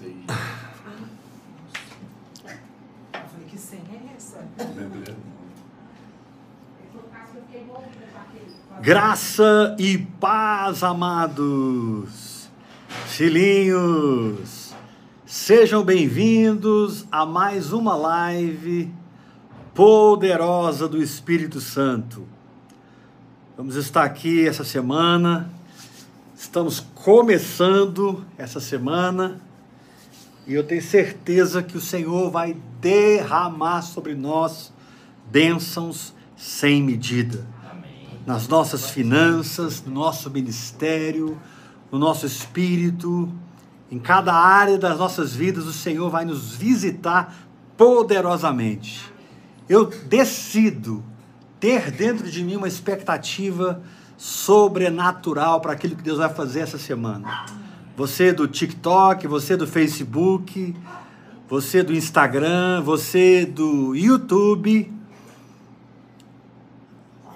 ceia. Eu falei, que senha é essa? Graça e paz, amados filhinhos, sejam bem-vindos a mais uma live poderosa do Espírito Santo. Vamos estar aqui essa semana, estamos começando essa semana e eu tenho certeza que o Senhor vai derramar sobre nós bênçãos sem medida nas nossas finanças, no nosso ministério, no nosso espírito, em cada área das nossas vidas, o Senhor vai nos visitar poderosamente. Eu decido ter dentro de mim uma expectativa sobrenatural para aquilo que Deus vai fazer essa semana. Você do TikTok, você do Facebook, você do Instagram, você do YouTube,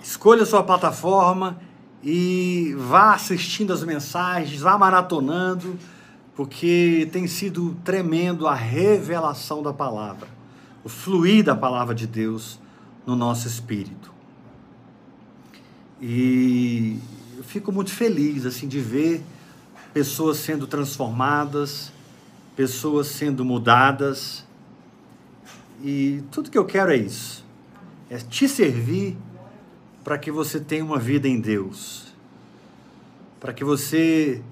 Escolha sua plataforma e vá assistindo as mensagens, vá maratonando, porque tem sido tremendo a revelação da palavra, o fluir da palavra de Deus no nosso espírito. E eu fico muito feliz assim de ver pessoas sendo transformadas, pessoas sendo mudadas. E tudo que eu quero é isso. É te servir para que você tenha uma vida em Deus, para que você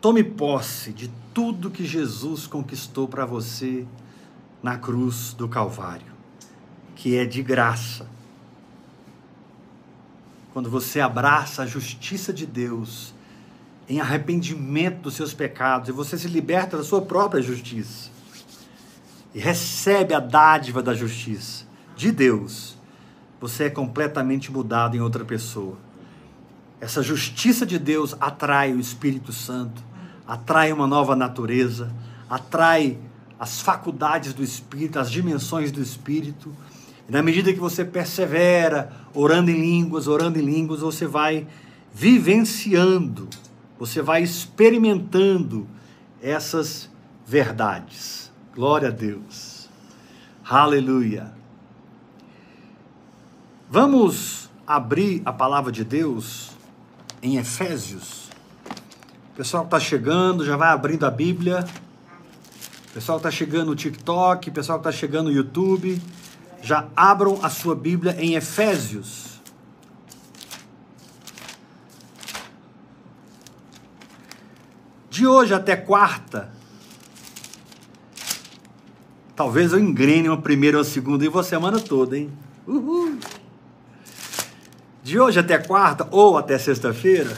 tome posse de tudo que Jesus conquistou para você na cruz do Calvário, que é de graça. Quando você abraça a justiça de Deus em arrependimento dos seus pecados e você se liberta da sua própria justiça e recebe a dádiva da justiça de Deus você é completamente mudado em outra pessoa. Essa justiça de Deus atrai o Espírito Santo, atrai uma nova natureza, atrai as faculdades do Espírito, as dimensões do Espírito. E na medida que você persevera, orando em línguas, orando em línguas, você vai vivenciando, você vai experimentando essas verdades. Glória a Deus. Aleluia. Vamos abrir a palavra de Deus em Efésios. O pessoal que está chegando já vai abrindo a Bíblia. O pessoal que está chegando no TikTok, o pessoal que está chegando no YouTube, já abram a sua Bíblia em Efésios. De hoje até quarta, talvez eu engrene uma primeira ou uma segunda e vou a semana toda, hein? Uhul! De hoje até quarta ou até sexta-feira,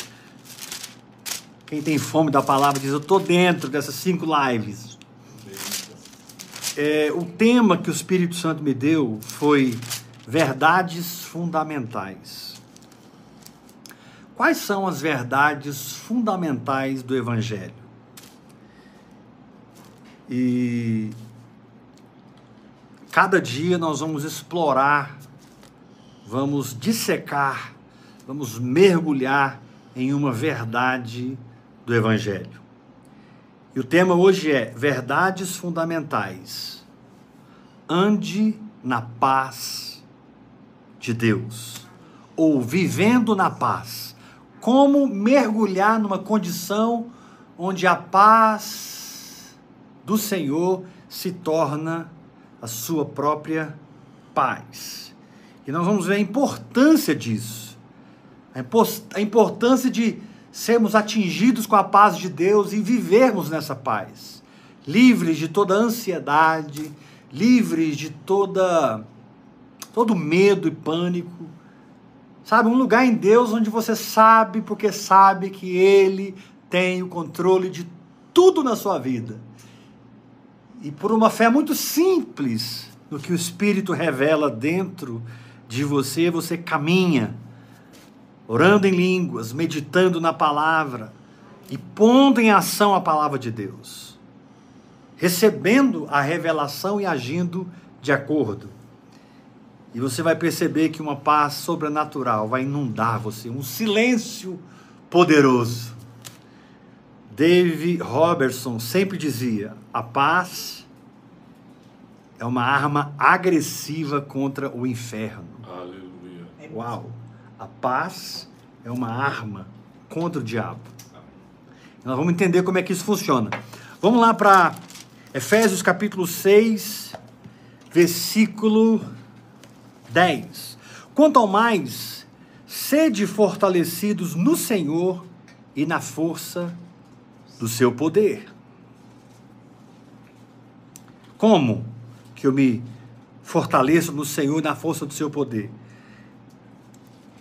quem tem fome da palavra diz: Eu estou dentro dessas cinco lives. É, o tema que o Espírito Santo me deu foi verdades fundamentais. Quais são as verdades fundamentais do Evangelho? E cada dia nós vamos explorar vamos dissecar, vamos mergulhar em uma verdade do Evangelho. E o tema hoje é Verdades Fundamentais. Ande na paz de Deus, ou vivendo na paz. Como mergulhar numa condição onde a paz do Senhor se torna a sua própria paz. E nós vamos ver a importância disso. A importância de sermos atingidos com a paz de Deus e vivermos nessa paz. Livres de toda ansiedade, livres de toda todo medo e pânico. Sabe, um lugar em Deus onde você sabe porque sabe que ele tem o controle de tudo na sua vida. E por uma fé muito simples no que o Espírito revela dentro de você, você caminha, orando em línguas, meditando na palavra e pondo em ação a palavra de Deus, recebendo a revelação e agindo de acordo. E você vai perceber que uma paz sobrenatural vai inundar você, um silêncio poderoso. Dave Robertson sempre dizia: a paz é uma arma agressiva contra o inferno. Aleluia. Uau! A paz é uma arma contra o diabo. Nós vamos entender como é que isso funciona. Vamos lá para Efésios capítulo 6, versículo 10. Quanto ao mais, sede fortalecidos no Senhor e na força do seu poder. Como que eu me fortaleço no Senhor e na força do seu poder?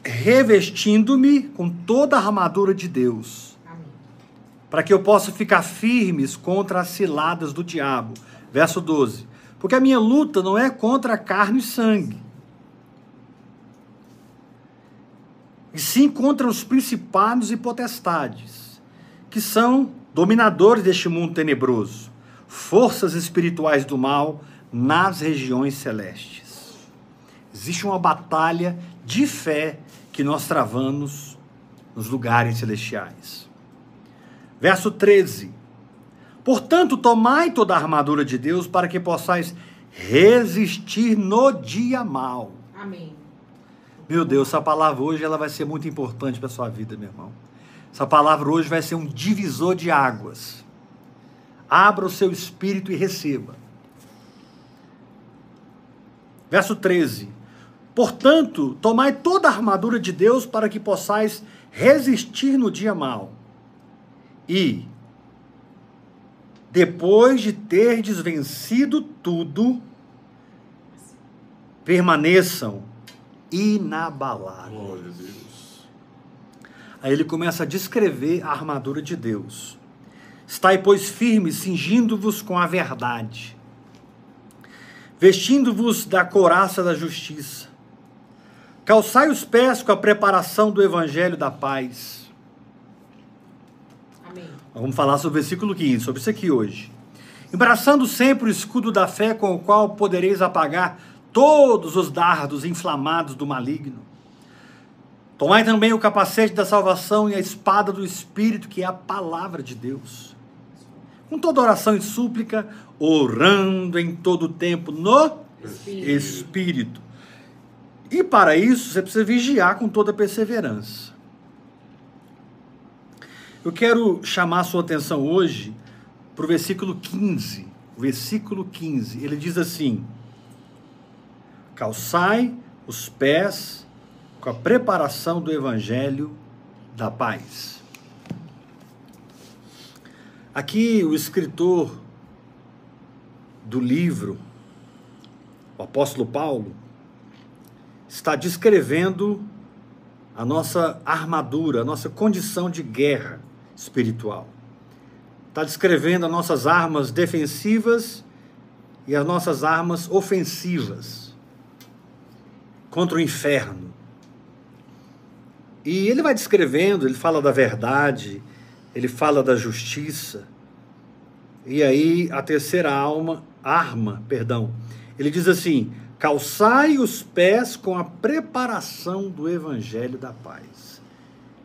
Revestindo-me com toda a armadura de Deus para que eu possa ficar firmes contra as ciladas do diabo. Verso 12. Porque a minha luta não é contra carne e sangue, e sim contra os principados e potestades, que são dominadores deste mundo tenebroso, forças espirituais do mal nas regiões celestes. Existe uma batalha de fé que nós travamos nos lugares celestiais. Verso 13. Portanto, tomai toda a armadura de Deus para que possais resistir no dia mal. Amém. Meu Deus, essa palavra hoje ela vai ser muito importante para a sua vida, meu irmão. Essa palavra hoje vai ser um divisor de águas. Abra o seu espírito e receba. Verso 13. Portanto, tomai toda a armadura de Deus para que possais resistir no dia mal. E, depois de terdes vencido tudo, permaneçam inabaláveis. Glória a Deus. Aí ele começa a descrever a armadura de Deus. Estai, pois, firmes, cingindo-vos com a verdade, vestindo-vos da couraça da justiça, calçai os pés com a preparação do evangelho da paz. Amém. Vamos falar sobre o versículo 15, sobre isso aqui hoje. Embraçando sempre o escudo da fé com o qual podereis apagar todos os dardos inflamados do maligno. Tomai também o capacete da salvação e a espada do Espírito, que é a palavra de Deus. Com toda oração e súplica, orando em todo o tempo no Espírito. Espírito. E para isso, você precisa vigiar com toda perseverança. Eu quero chamar a sua atenção hoje para o versículo 15. O versículo 15, ele diz assim: Calçai os pés com a preparação do evangelho da paz. Aqui o escritor do livro, o apóstolo Paulo, está descrevendo a nossa armadura, a nossa condição de guerra espiritual. Está descrevendo as nossas armas defensivas e as nossas armas ofensivas contra o inferno. E ele vai descrevendo, ele fala da verdade, ele fala da justiça. E aí a terceira alma, arma, perdão, ele diz assim: calçai os pés com a preparação do evangelho da paz.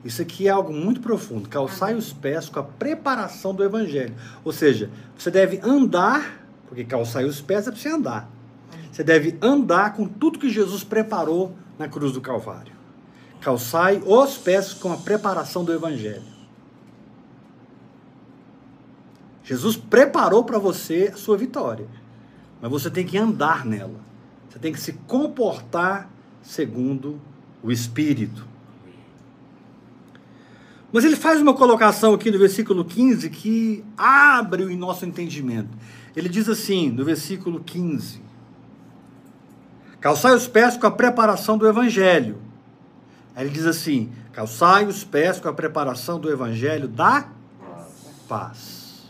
Isso aqui é algo muito profundo. Calçai os pés com a preparação do evangelho. Ou seja, você deve andar, porque calçai os pés é para você andar. Você deve andar com tudo que Jesus preparou na cruz do Calvário. Calçai os pés com a preparação do evangelho. Jesus preparou para você a sua vitória, mas você tem que andar nela. Você tem que se comportar segundo o Espírito. Mas ele faz uma colocação aqui no versículo 15 que abre o nosso entendimento. Ele diz assim, no versículo 15: Calçai os pés com a preparação do evangelho. Aí ele diz assim: Calçai os pés com a preparação do evangelho da paz.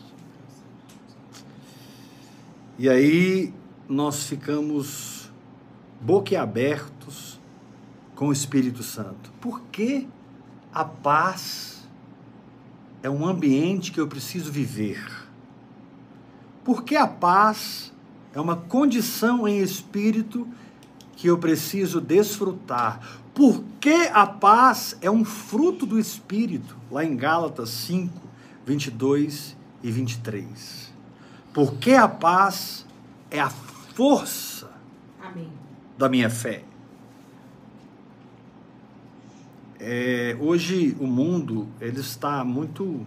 E aí nós ficamos boquiabertos com o Espírito Santo. Por que a paz é um ambiente que eu preciso viver? Por que a paz é uma condição em espírito que eu preciso desfrutar? Por que a paz é um fruto do espírito? Lá em Gálatas 5, 22 e 23. Porque a paz é a força Amém. da minha fé. É, hoje o mundo ele está muito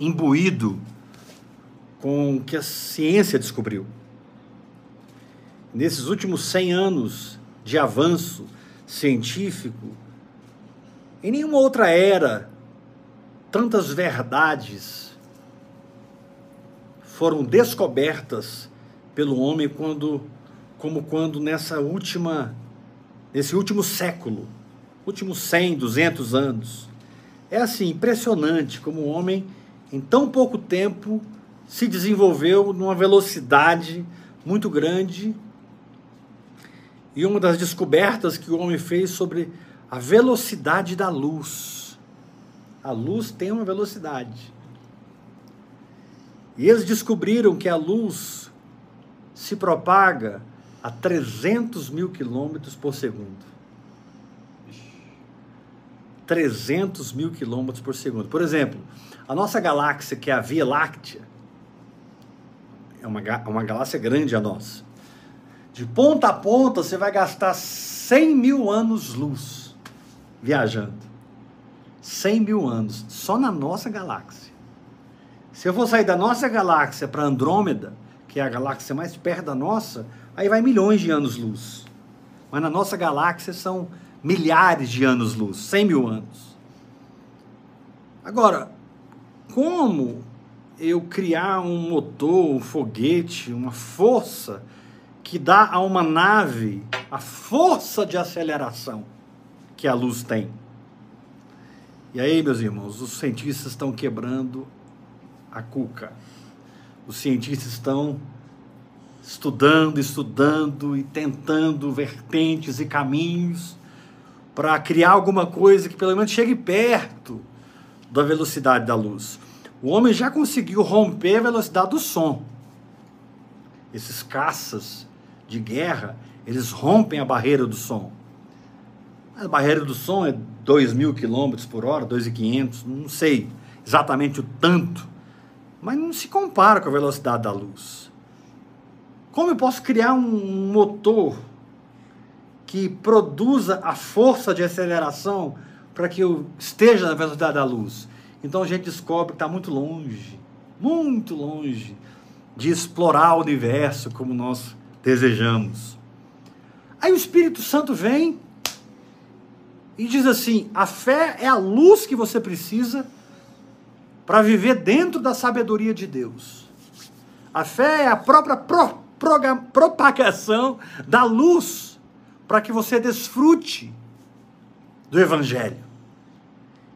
imbuído com o que a ciência descobriu. Nesses últimos 100 anos de avanço científico, em nenhuma outra era tantas verdades foram descobertas pelo homem quando como quando nessa última nesse último século, últimos 100, 200 anos. É assim, impressionante como o homem em tão pouco tempo se desenvolveu numa velocidade muito grande. E uma das descobertas que o homem fez sobre a velocidade da luz. A luz tem uma velocidade. E eles descobriram que a luz se propaga a 300 mil quilômetros por segundo. 300 mil quilômetros por segundo. Por exemplo, a nossa galáxia, que é a Via Láctea, é uma, uma galáxia grande a nossa. De ponta a ponta, você vai gastar 100 mil anos-luz viajando. 100 mil anos, só na nossa galáxia. Se eu for sair da nossa galáxia para Andrômeda, que é a galáxia mais perto da nossa, aí vai milhões de anos-luz. Mas na nossa galáxia são milhares de anos-luz, 100 mil anos. Agora, como eu criar um motor, um foguete, uma força que dá a uma nave a força de aceleração que a luz tem? E aí, meus irmãos, os cientistas estão quebrando a cuca. Os cientistas estão estudando, estudando e tentando vertentes e caminhos para criar alguma coisa que pelo menos chegue perto da velocidade da luz. O homem já conseguiu romper a velocidade do som. Esses caças de guerra, eles rompem a barreira do som. A barreira do som é 2 mil quilômetros por hora, 2.500, não sei exatamente o tanto, mas não se compara com a velocidade da luz. Como eu posso criar um motor que produza a força de aceleração para que eu esteja na velocidade da luz? Então a gente descobre que está muito longe, muito longe de explorar o universo como nós desejamos. Aí o Espírito Santo vem e diz assim: a fé é a luz que você precisa para viver dentro da sabedoria de Deus. A fé é a própria pro, propagação da luz para que você desfrute do Evangelho.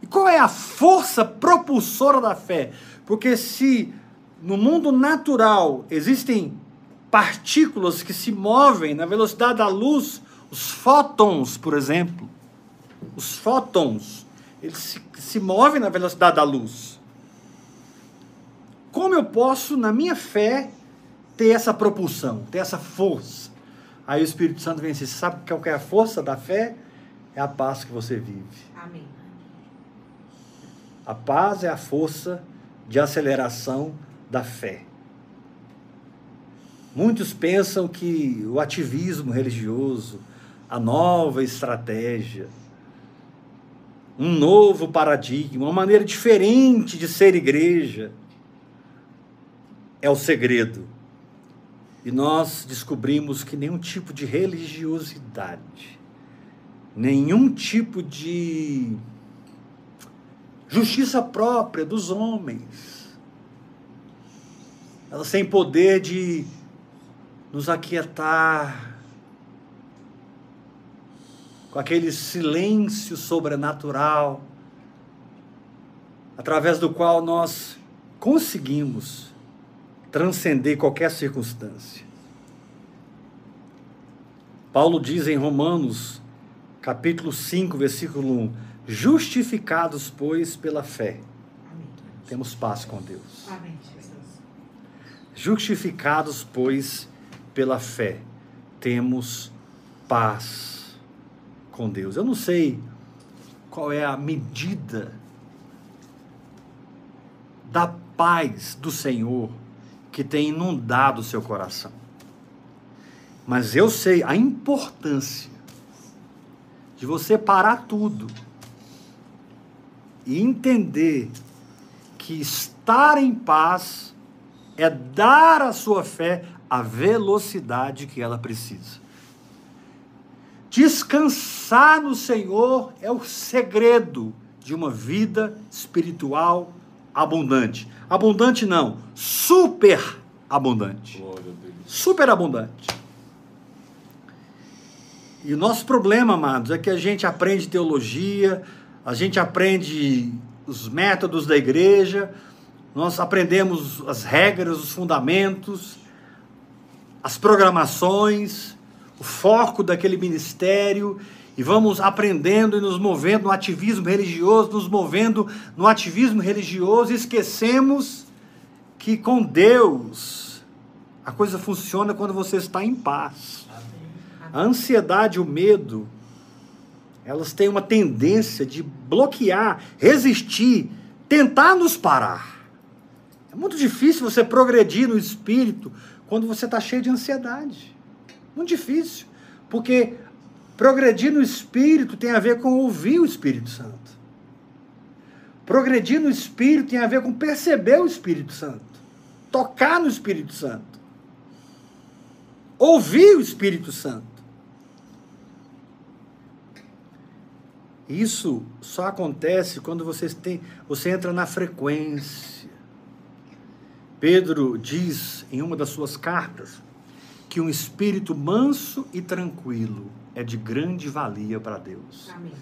E qual é a força propulsora da fé? Porque se no mundo natural existem partículas que se movem na velocidade da luz, os fótons, por exemplo, os fótons, eles se, se movem na velocidade da luz. Como eu posso, na minha fé, ter essa propulsão, ter essa força? Aí o Espírito Santo vem assim, sabe qual é a força da fé? É a paz que você vive. Amém. A paz é a força de aceleração da fé. Muitos pensam que o ativismo religioso, a nova estratégia, um novo paradigma, uma maneira diferente de ser igreja, é o segredo. E nós descobrimos que nenhum tipo de religiosidade, nenhum tipo de justiça própria dos homens, elas têm poder de nos aquietar com aquele silêncio sobrenatural, através do qual nós conseguimos transcender qualquer circunstância. Paulo diz em Romanos, capítulo 5, versículo 1: Justificados, pois, pela fé, Amém. temos paz com Deus. Amém. Justificados, pois, pela fé, temos paz com Deus. Eu não sei qual é a medida da paz do Senhor que tem inundado o seu coração. Mas eu sei a importância de você parar tudo e entender que estar em paz é dar à sua fé a velocidade que ela precisa. Descansar no Senhor é o segredo de uma vida espiritual abundante. Abundante não, super abundante. Super abundante. E o nosso problema, amados, é que a gente aprende teologia, a gente aprende os métodos da igreja, nós aprendemos as regras, os fundamentos, as programações, o foco daquele ministério, e vamos aprendendo e nos movendo no ativismo religioso, nos movendo no ativismo religioso, e esquecemos que com Deus a coisa funciona quando você está em paz. A ansiedade o medo, elas têm uma tendência de bloquear, resistir, tentar nos parar. É muito difícil você progredir no espírito quando você está cheio de ansiedade. Muito difícil. Porque progredir no espírito tem a ver com ouvir o Espírito Santo. Progredir no espírito tem a ver com perceber o Espírito Santo. Tocar no Espírito Santo. Ouvir o Espírito Santo. Isso só acontece quando você, tem, você entra na frequência. Pedro diz em uma das suas cartas que um espírito manso e tranquilo é de grande valia para Deus. Amém.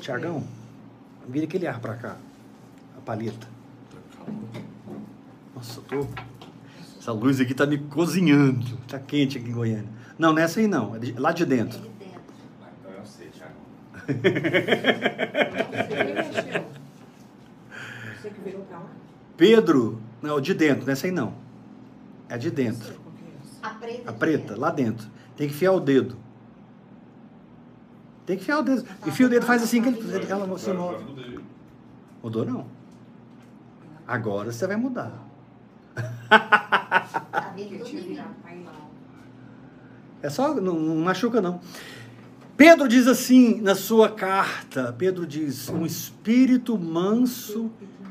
Tiagão, vira aquele ar para cá, a palheta. Nossa, eu tô. Essa luz aqui tá me cozinhando. Tá quente aqui em Goiânia. Não, nessa aí não, é de- lá de dentro. de dentro. Então eu sei, Thiago. creio. Você que mexeu. Você que virou pra lá? Pedro, não, de dentro, nessa aí não. É de dentro. é. A preta. A preta, lá dentro. Tem que enfiar o dedo. Tem que enfiar o dedo. Enfia o dedo, faz assim que ele, ela já move. Mudou não. Agora você vai mudar. Tá. É só, não, não machuca não. Pedro diz assim na sua carta, Pedro diz, um espírito manso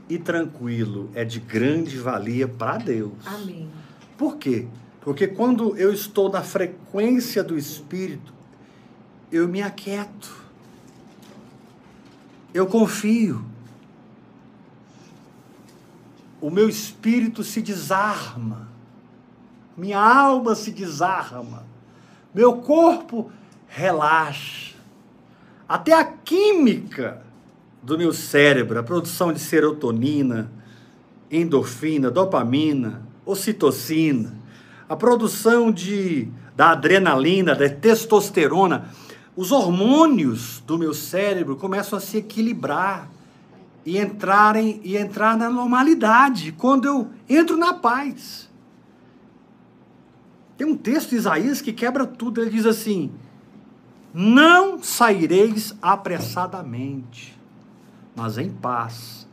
e tranquilo é de grande valia para Deus. Amém. Por quê? Porque quando eu estou na frequência do espírito, eu me aquieto. Eu confio. O meu espírito se desarma. Minha alma se desarma. Meu corpo relaxa. Até a química do meu cérebro, a produção de serotonina, endorfina, dopamina, ocitocina, a produção de, da adrenalina, da testosterona, os hormônios do meu cérebro começam a se equilibrar e entrarem e entrar na normalidade quando eu entro na paz. Tem um texto de Isaías que quebra tudo. Ele diz assim: Não saireis apressadamente, mas em paz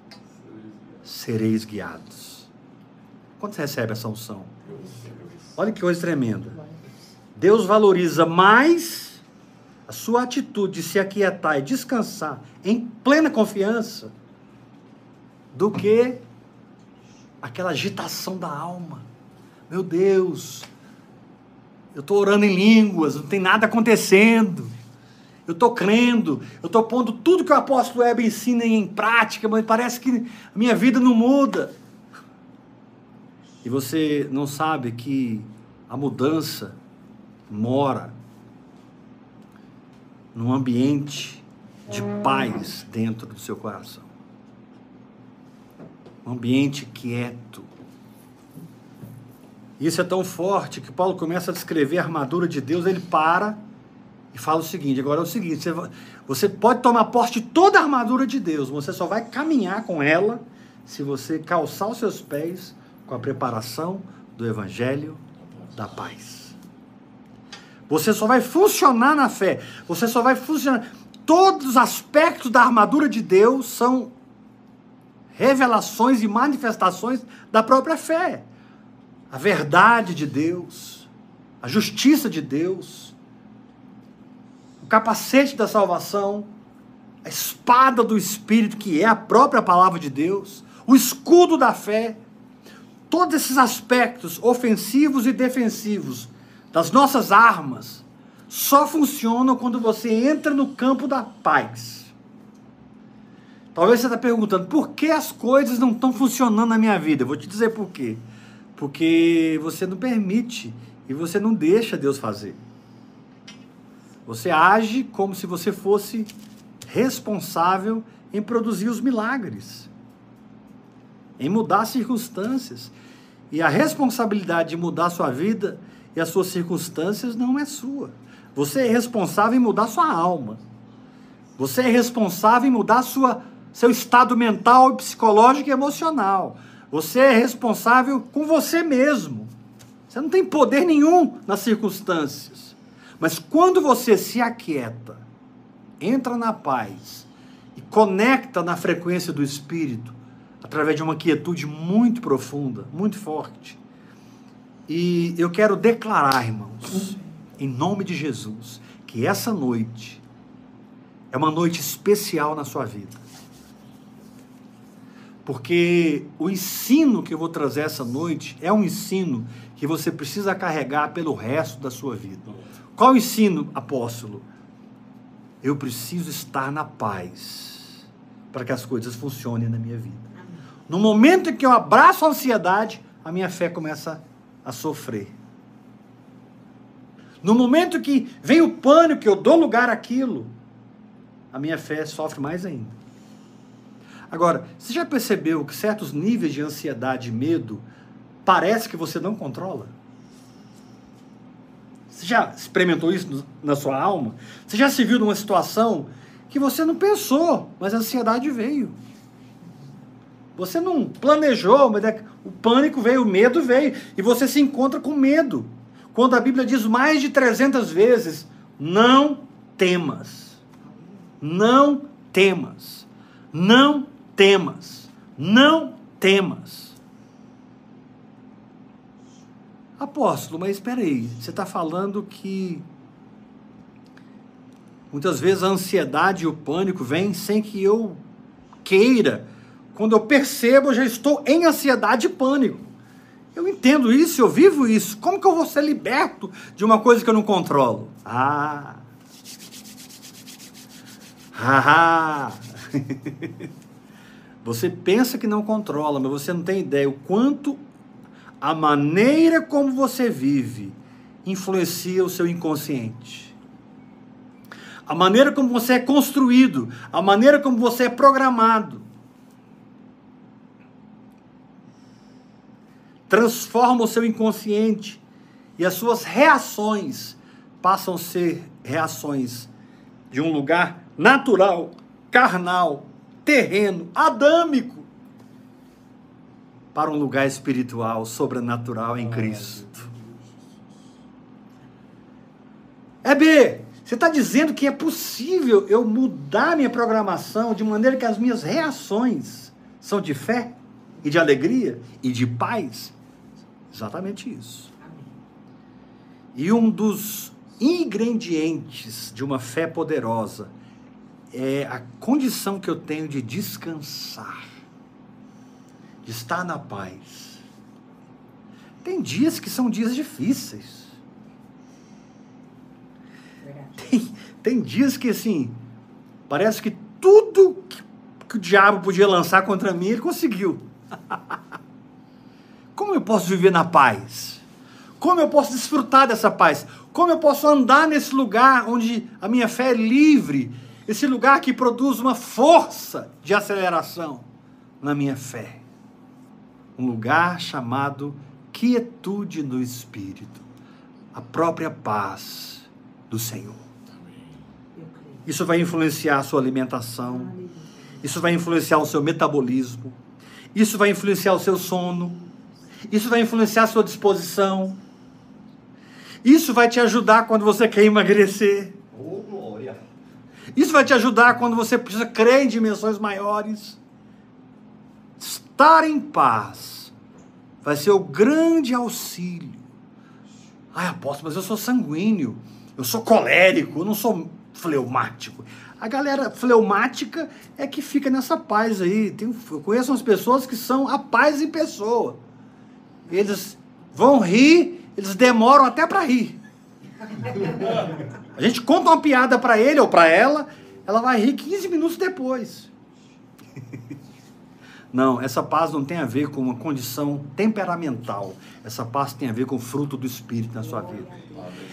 sereis guiados. Quando você recebe essa unção? Olha que coisa tremenda. Deus valoriza mais a sua atitude de se aquietar e descansar em plena confiança do que aquela agitação da alma. Meu Deus, eu estou orando em línguas, não tem nada acontecendo. Eu estou crendo, eu estou pondo tudo que o apóstolo Heber ensina em prática, mas parece que a minha vida não muda. E você não sabe que a mudança mora num ambiente de paz dentro do seu coração. Um ambiente quieto. Isso é tão forte que Paulo começa a descrever a armadura de Deus, ele para e fala o seguinte: agora é o seguinte, você, você pode tomar posse de toda a armadura de Deus, você só vai caminhar com ela se você calçar os seus pés com a preparação do Evangelho da paz. Você só vai funcionar na fé, você só vai funcionar. Todos os aspectos da armadura de Deus são revelações e manifestações da própria fé. A verdade de Deus, a justiça de Deus, o capacete da salvação, a espada do Espírito, que é a própria palavra de Deus, o escudo da fé, todos esses aspectos ofensivos e defensivos das nossas armas só funcionam quando você entra no campo da paz. Talvez você está perguntando por que as coisas não estão funcionando na minha vida. Eu vou te dizer por quê. Porque você não permite e você não deixa Deus fazer. Você age como se você fosse responsável em produzir os milagres, em mudar as circunstâncias. E a responsabilidade de mudar a sua vida e as suas circunstâncias não é sua. Você é responsável em mudar sua alma. Você é responsável em mudar sua, seu estado mental, psicológico e emocional. Você é responsável com você mesmo. Você não tem poder nenhum nas circunstâncias. Mas quando você se aquieta, entra na paz e conecta na frequência do Espírito, através de uma quietude muito profunda, muito forte. E eu quero declarar, irmãos, em nome de Jesus, que essa noite é uma noite especial na sua vida. Porque o ensino que eu vou trazer essa noite é um ensino que você precisa carregar pelo resto da sua vida. Qual o ensino, apóstolo? Eu preciso estar na paz para que as coisas funcionem na minha vida. No momento em que eu abraço a ansiedade, a minha fé começa a sofrer. No momento que vem o pânico, que eu dou lugar àquilo, a minha fé sofre mais ainda. Agora, você já percebeu que certos níveis de ansiedade e medo parece que você não controla? Você já experimentou isso na sua alma? Você já se viu numa situação que você não pensou, mas a ansiedade veio? Você não planejou, mas é, o pânico veio, o medo veio, e você se encontra com medo. Quando a Bíblia diz mais de 300 vezes: não temas. Não temas. Não temas. Não temas. Apóstolo, mas espera aí, você está falando que muitas vezes a ansiedade e o pânico vêm sem que eu queira. Quando eu percebo, eu já estou em ansiedade e pânico. Eu entendo isso, eu vivo isso. Como que eu vou ser liberto de uma coisa que eu não controlo? Ah! Haha! você pensa que não controla, mas você não tem ideia o quanto a maneira como você vive influencia o seu inconsciente. A maneira como você é construído, a maneira como você é programado. transforma o seu inconsciente e as suas reações passam a ser reações de um lugar natural, carnal, terreno, adâmico, para um lugar espiritual, sobrenatural em Cristo. É B. Você está dizendo que é possível eu mudar minha programação de maneira que as minhas reações são de fé e de alegria e de paz? Exatamente isso. E um dos ingredientes de uma fé poderosa é a condição que eu tenho de descansar, de estar na paz. Tem dias que são dias difíceis. Tem, tem dias que, assim, parece que tudo que, que o diabo podia lançar contra mim, ele conseguiu. Como eu posso viver na paz? Como eu posso desfrutar dessa paz? Como eu posso andar nesse lugar onde a minha fé é livre? Esse lugar que produz uma força de aceleração na minha fé. Um lugar chamado quietude no espírito. A própria paz do Senhor. Isso vai influenciar a sua alimentação. Isso vai influenciar o seu metabolismo. Isso vai influenciar o seu sono isso vai influenciar a sua disposição. Isso vai te ajudar quando você quer emagrecer. Isso vai te ajudar quando você precisa crer em dimensões maiores. estar em paz vai ser o grande auxílio. Ai, apóstolo, mas eu sou sanguíneo, eu sou colérico, eu não sou fleumático. A galera fleumática é que fica nessa paz aí. Tem, eu conheço umas pessoas que são a paz em pessoa. Eles vão rir, eles demoram até para rir. A gente conta uma piada para ele ou para ela, ela vai rir 15 minutos depois. Não, essa paz não tem a ver com uma condição temperamental. Essa paz tem a ver com o fruto do Espírito na sua vida.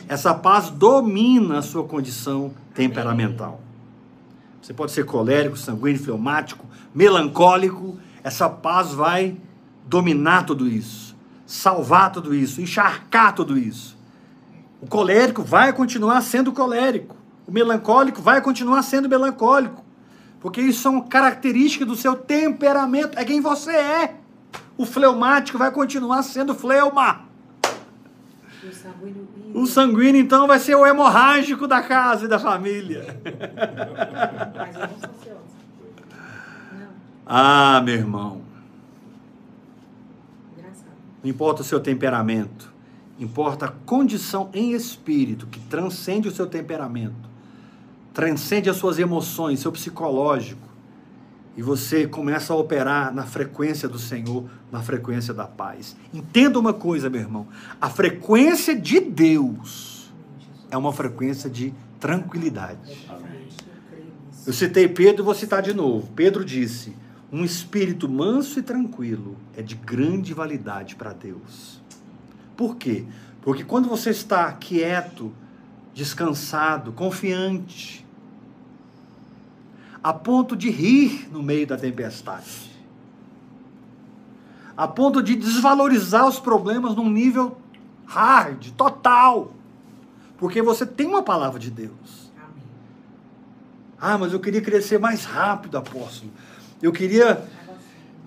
Essa paz domina a sua condição temperamental. Você pode ser colérico, sanguíneo, fleumático, melancólico. Essa paz vai dominar tudo isso, salvar tudo isso, encharcar tudo isso. O colérico vai continuar sendo colérico. O melancólico vai continuar sendo melancólico. Porque isso são características do seu temperamento. É quem você é. O fleumático vai continuar sendo fleuma. O sanguíneo, o sanguíneo, então, vai ser o hemorrágico da casa e da família. Mas eu não sou ansiosa. Não, Ah, meu irmão. engraçado. Não importa o seu temperamento. Importa a condição em espírito que transcende o seu temperamento. Transcende as suas emoções, seu psicológico. E você começa a operar na frequência do Senhor, na frequência da paz. Entenda uma coisa, meu irmão. A frequência de Deus é uma frequência de tranquilidade. Eu citei Pedro e vou citar de novo. Pedro disse: Um espírito manso e tranquilo é de grande validade para Deus. Por quê? Porque quando você está quieto, descansado, confiante, a ponto de rir no meio da tempestade, a ponto de desvalorizar os problemas num nível hard, total, porque você tem uma palavra de Deus. Amém. Ah, mas eu queria crescer mais rápido, apóstolo. Eu queria.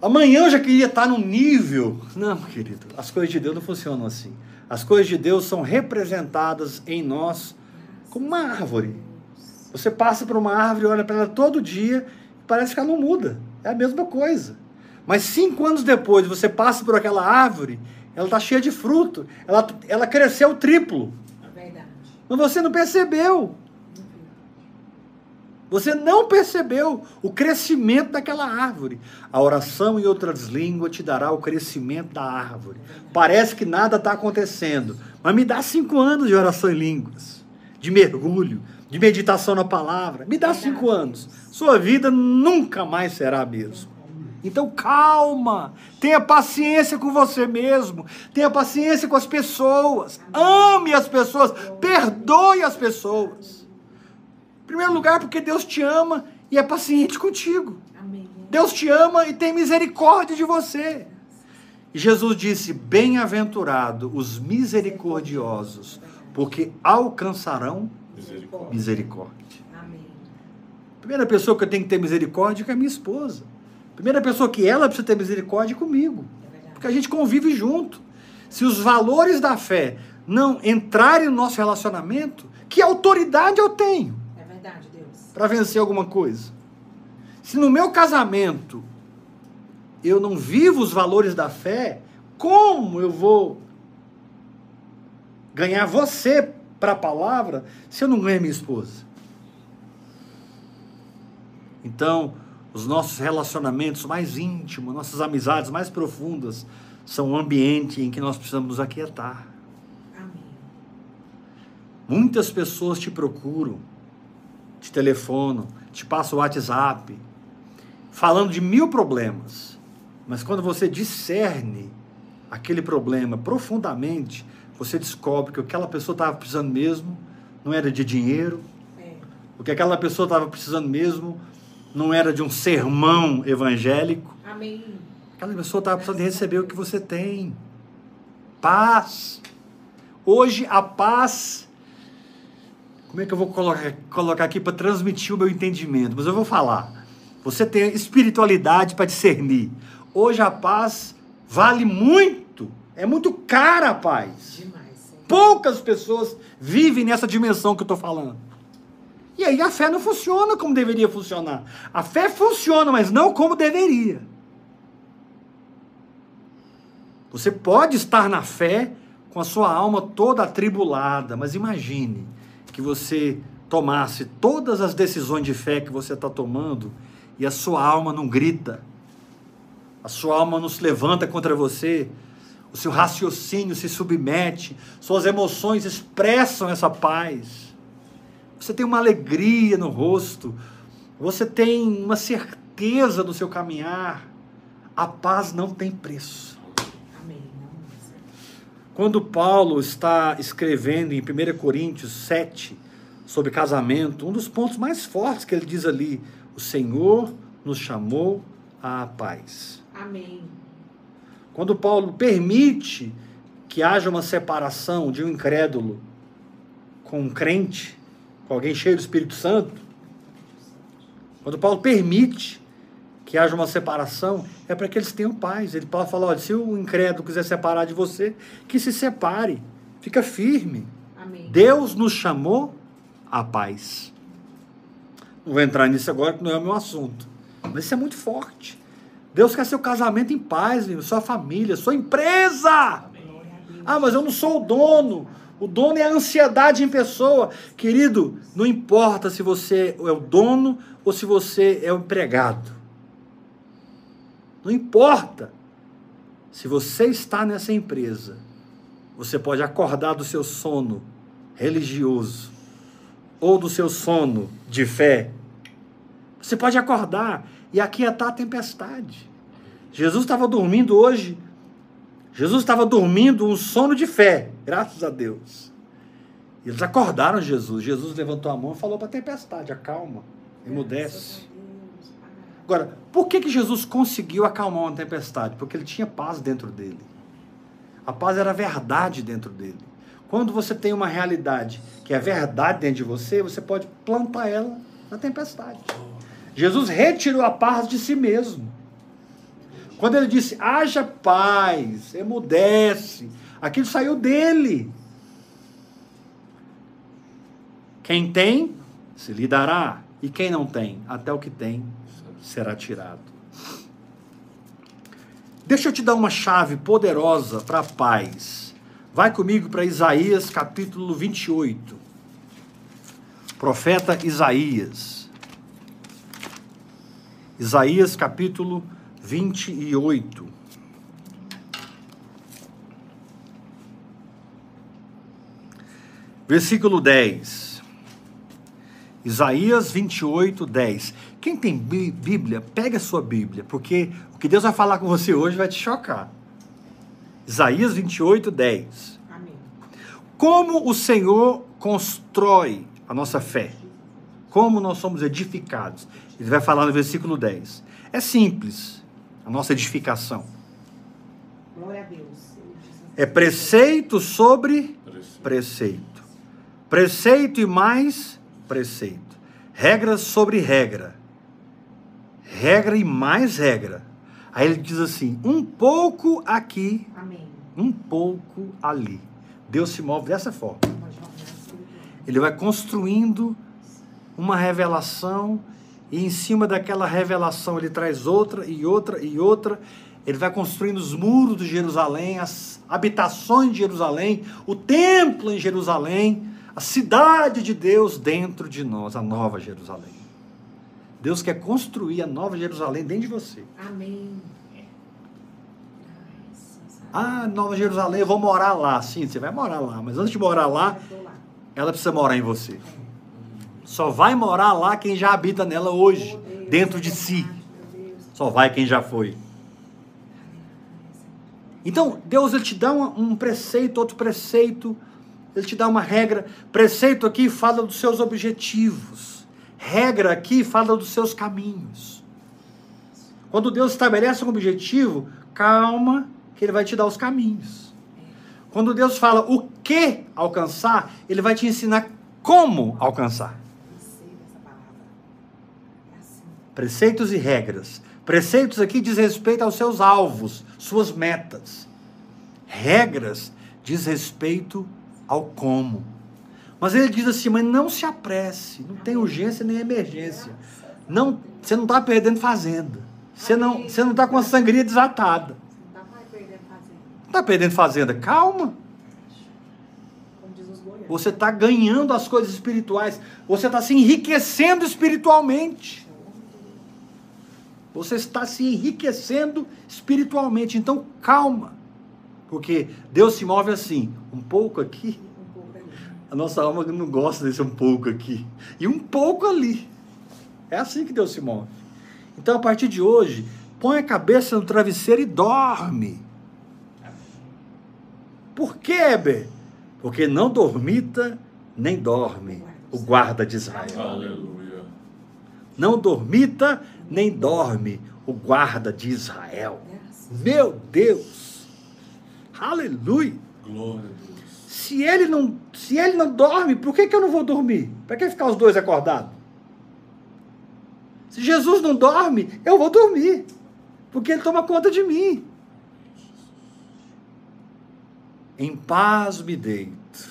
Amanhã eu já queria estar num nível. Não, querido, as coisas de Deus não funcionam assim. As coisas de Deus são representadas em nós como uma árvore. Você passa por uma árvore, olha para ela todo dia, parece que ela não muda. É a mesma coisa. Mas cinco anos depois, você passa por aquela árvore, ela está cheia de fruto. Ela, ela cresceu triplo. É verdade. Mas você não percebeu. Você não percebeu o crescimento daquela árvore. A oração em outras línguas te dará o crescimento da árvore. Parece que nada está acontecendo, mas me dá cinco anos de oração em línguas, de mergulho, de meditação na palavra. Me dá cinco anos. Sua vida nunca mais será a mesma. Então calma, tenha paciência com você mesmo, tenha paciência com as pessoas, ame as pessoas, perdoe as pessoas. Em primeiro lugar, porque Deus te ama e é paciente contigo. Amém. Deus te ama e tem misericórdia de você. E Jesus disse: Bem-aventurado os misericordiosos, porque alcançarão Misericórdia. misericórdia. Amém. A primeira pessoa que eu tenho que ter misericórdia é a minha esposa. A primeira pessoa que ela precisa ter misericórdia é comigo. É. Porque a gente convive junto. Se os valores da fé não entrarem no nosso relacionamento, que autoridade eu tenho. Para vencer alguma coisa? Se no meu casamento eu não vivo os valores da fé, como eu vou ganhar você para a palavra se eu não ganho minha esposa? Então, os nossos relacionamentos mais íntimos, nossas amizades mais profundas, são um ambiente em que nós precisamos nos aquietar. Amém. Muitas pessoas te procuram, te telefonam, te passam o WhatsApp, falando de mil problemas. Mas quando você discerne aquele problema profundamente, você descobre que o que aquela pessoa estava precisando mesmo não era de dinheiro, É. o que aquela pessoa estava precisando mesmo não era de um sermão evangélico. Amém. Aquela pessoa estava precisando de receber o que você tem. Paz. Hoje a paz. Como é que eu vou colocar, colocar aqui para transmitir o meu entendimento? Mas eu vou falar. Você tem espiritualidade para discernir. Hoje a paz vale muito. É muito cara a paz. Demais. Poucas pessoas vivem nessa dimensão que eu estou falando. E aí a fé não funciona como deveria funcionar. A fé funciona, mas não como deveria. Você pode estar na fé com a sua alma toda atribulada, mas imagine que você tomasse todas as decisões de fé que você está tomando e a sua alma não grita, a sua alma não se levanta contra você, o seu raciocínio se submete, suas emoções expressam essa paz. Você tem uma alegria no rosto, você tem uma certeza do seu caminhar. A paz não tem preço. Quando Paulo está escrevendo em 1 Coríntios 7 sobre casamento, um dos pontos mais fortes que ele diz ali, o Senhor nos chamou à paz. Amém. Quando Paulo permite que haja uma separação de um incrédulo com um crente, com alguém cheio do Espírito Santo, quando Paulo permite que haja uma separação, é para que eles tenham paz. Ele Paulo fala: olha, se o incrédulo quiser separar de você, que se separe, fica firme. Amém. Deus nos chamou à paz. Não vou entrar nisso agora, que não é o meu assunto. Mas isso é muito forte. Deus quer seu casamento em paz, meu, sua família, sua empresa. Ah, mas eu não sou o dono. O dono é a ansiedade em pessoa. Querido, não importa se você é o dono ou se você é o empregado. Não importa. Se você está nessa empresa, você pode acordar do seu sono religioso ou do seu sono de fé. Você pode acordar e aquietar a tempestade. Jesus estava dormindo hoje. Jesus estava dormindo um sono de fé, graças a Deus. Eles acordaram Jesus. Jesus levantou a mão e falou para a tempestade: acalma, emudece. Agora, por que, que Jesus conseguiu acalmar uma tempestade? Porque ele tinha paz dentro dele. A paz era verdade dentro dele. Quando você tem uma realidade que é verdade dentro de você, você pode plantar ela na tempestade. Jesus retirou a paz de si mesmo. Quando ele disse, haja paz, emudece, aquilo saiu dele. Quem tem, se lhe dará. E quem não tem, até o que tem será tirado. Deixa eu te dar uma chave poderosa para a paz. Vai comigo para Isaías capítulo 28. Profeta Isaías. Isaías capítulo 28. Versículo 10. Isaías 28, 10. Quem tem Bíblia, pega a sua Bíblia, porque o que Deus vai falar com você hoje vai te chocar. Isaías 28, 10. Amém. Como o Senhor constrói a nossa fé? Como nós somos edificados? Ele vai falar no versículo 10. É simples a nossa edificação. Glória a Deus. É preceito sobre Preceito. preceito. Preceito e mais preceito. Regra sobre regra. Regra e mais regra. Aí ele diz assim: um pouco aqui, Amém. um pouco ali. Deus se move dessa forma. Assim. Ele vai construindo uma revelação e em cima daquela revelação ele traz outra e outra e outra. Ele vai construindo os muros de Jerusalém, as habitações de Jerusalém, o templo em Jerusalém, a cidade de Deus dentro de nós, a nova Jerusalém. Deus quer construir a nova Jerusalém dentro de você. Amém. Ah, Nova Jerusalém, eu vou morar lá. Sim, você vai morar lá, mas antes de morar lá, ela precisa morar em você. Só vai morar lá quem já habita nela hoje, Oh, dentro de si. Só vai quem já foi. Então, Deus ele te dá uma- um preceito, outro preceito, ele te dá uma regra. Preceito aqui fala dos seus objetivos. Regra aqui fala dos seus caminhos. Quando Deus estabelece um objetivo, calma, que ele vai te dar os caminhos. Quando Deus fala o que alcançar, ele vai te ensinar como alcançar. Preceitos e regras. Preceitos aqui diz respeito aos seus alvos, suas metas. Regras diz respeito ao como. Mas ele diz assim, mas não se apresse, não tem urgência nem emergência. Não, você não está perdendo fazenda. Você não você não está com a sangria desatada. Você não tá mais perdendo fazenda. Está perdendo fazenda? Calma. Você está ganhando as coisas espirituais. Você está se enriquecendo espiritualmente. Você está se enriquecendo espiritualmente. Então, calma. Porque Deus se move assim, um pouco aqui. A nossa alma não gosta desse um pouco aqui. E um pouco ali. É assim que Deus se move. Então, a partir de hoje, põe a cabeça no travesseiro e dorme. Por quê, Heber? Porque não dormita nem dorme o guarda de Israel. Aleluia. Não dormita nem dorme o guarda de Israel. Meu Deus! Aleluia! Glória a Deus. Se ele não, se ele não dorme, por que, que eu não vou dormir? Para que ficar os dois acordados? Se Jesus não dorme, eu vou dormir. Porque ele toma conta de mim. Em paz me deito.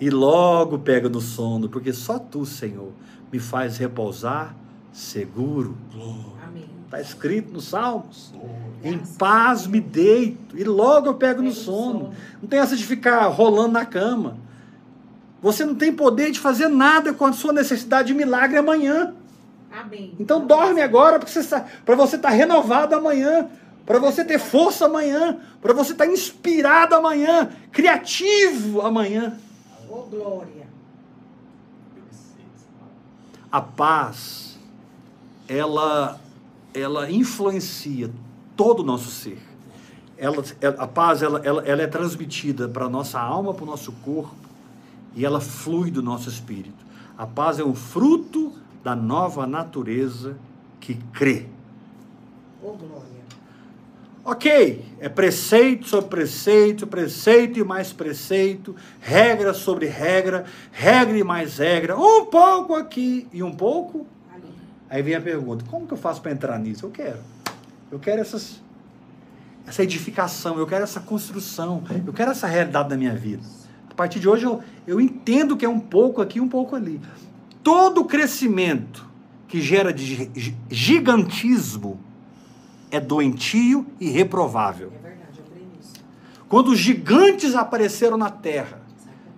E logo pega no sono, porque só tu, Senhor, me faz repousar seguro. Glória. Está escrito nos Salmos. Em paz me deito e logo eu pego no sono. Não tem essa de ficar rolando na cama. Você não tem poder de fazer nada com a sua necessidade de milagre amanhã. Amém. Então dorme agora para você estar renovado amanhã, para você ter força amanhã, para você estar inspirado amanhã, criativo amanhã. Ô, glória. A paz, ela, ela influencia todo o nosso ser. Ela, a paz, ela, ela, ela é transmitida para a nossa alma, para o nosso corpo, e ela flui do nosso espírito. A paz é um fruto da nova natureza que crê. Glória. Ok, é preceito sobre preceito, preceito e mais preceito, regra sobre regra, regra e mais regra, um pouco aqui e um pouco. Aí vem a pergunta: como que eu faço para entrar nisso? Eu quero. Eu quero essas, essa edificação, eu quero essa construção, eu quero essa realidade da minha vida. A partir de hoje eu, eu entendo que é um pouco aqui um pouco ali. Todo crescimento que gera de gi- gigantismo é doentio e reprovável. É verdade, eu creio nisso. Quando os gigantes apareceram na terra?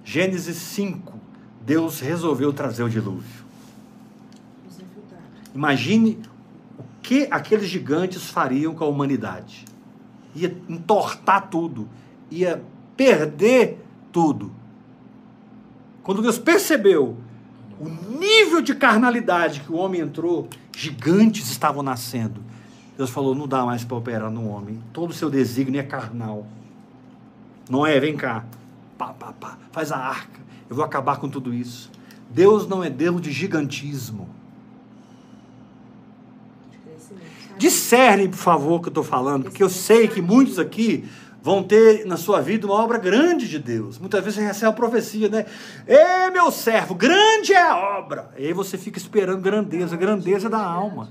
Gênesis 5, Deus resolveu trazer o dilúvio. Imagine o que aqueles gigantes fariam com a humanidade. Ia entortar tudo, ia perder tudo. Quando Deus percebeu o nível de carnalidade que o homem entrou, gigantes estavam nascendo. Deus falou: não dá mais para operar no homem. Todo o seu desígnio é carnal. Não é? Vem cá. Pá, pá, pá. Faz a arca. Eu vou acabar com tudo isso. Deus não é Deus de gigantismo. De crescimento. sabe? Discerne, por favor, o que eu estou falando, porque eu sei que muitos aqui vão ter na sua vida uma obra grande de Deus. Muitas vezes você recebe a profecia, né? Ê, meu servo, grande é a obra. E aí você fica esperando grandeza, grandeza da alma.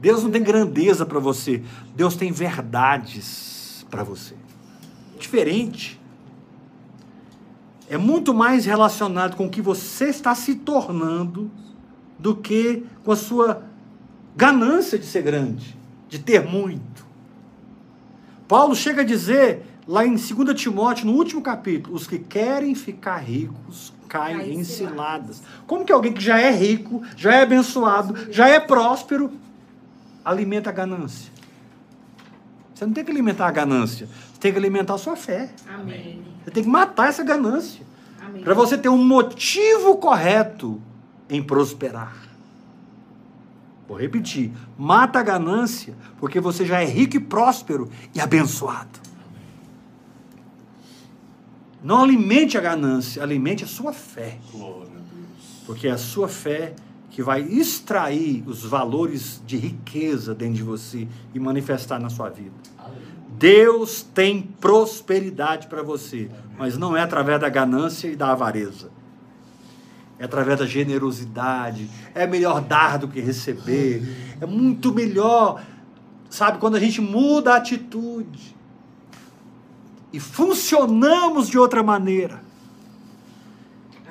Deus não tem grandeza para você, Deus tem verdades para você. Diferente. É muito mais relacionado com o que você está se tornando do que com a sua ganância de ser grande, de ter muito. Paulo chega a dizer lá em 2 Timóteo, no último capítulo, os que querem ficar ricos caem em ciladas. ciladas. Como que alguém que já é rico, já é abençoado, já é próspero, alimenta a ganância? Você não tem que alimentar a ganância, você tem que alimentar a sua fé. Amém. Você tem que matar essa ganância. Para você ter um motivo correto em prosperar. Vou repetir: mata a ganância, porque você já é rico e próspero e abençoado. Não alimente a ganância, alimente a sua fé, porque é a sua fé que vai extrair os valores de riqueza dentro de você e manifestar na sua vida. Deus tem prosperidade para você, mas não é através da ganância e da avareza. É através da generosidade. É melhor dar do que receber. É muito melhor, sabe, quando a gente muda a atitude e funcionamos de outra maneira.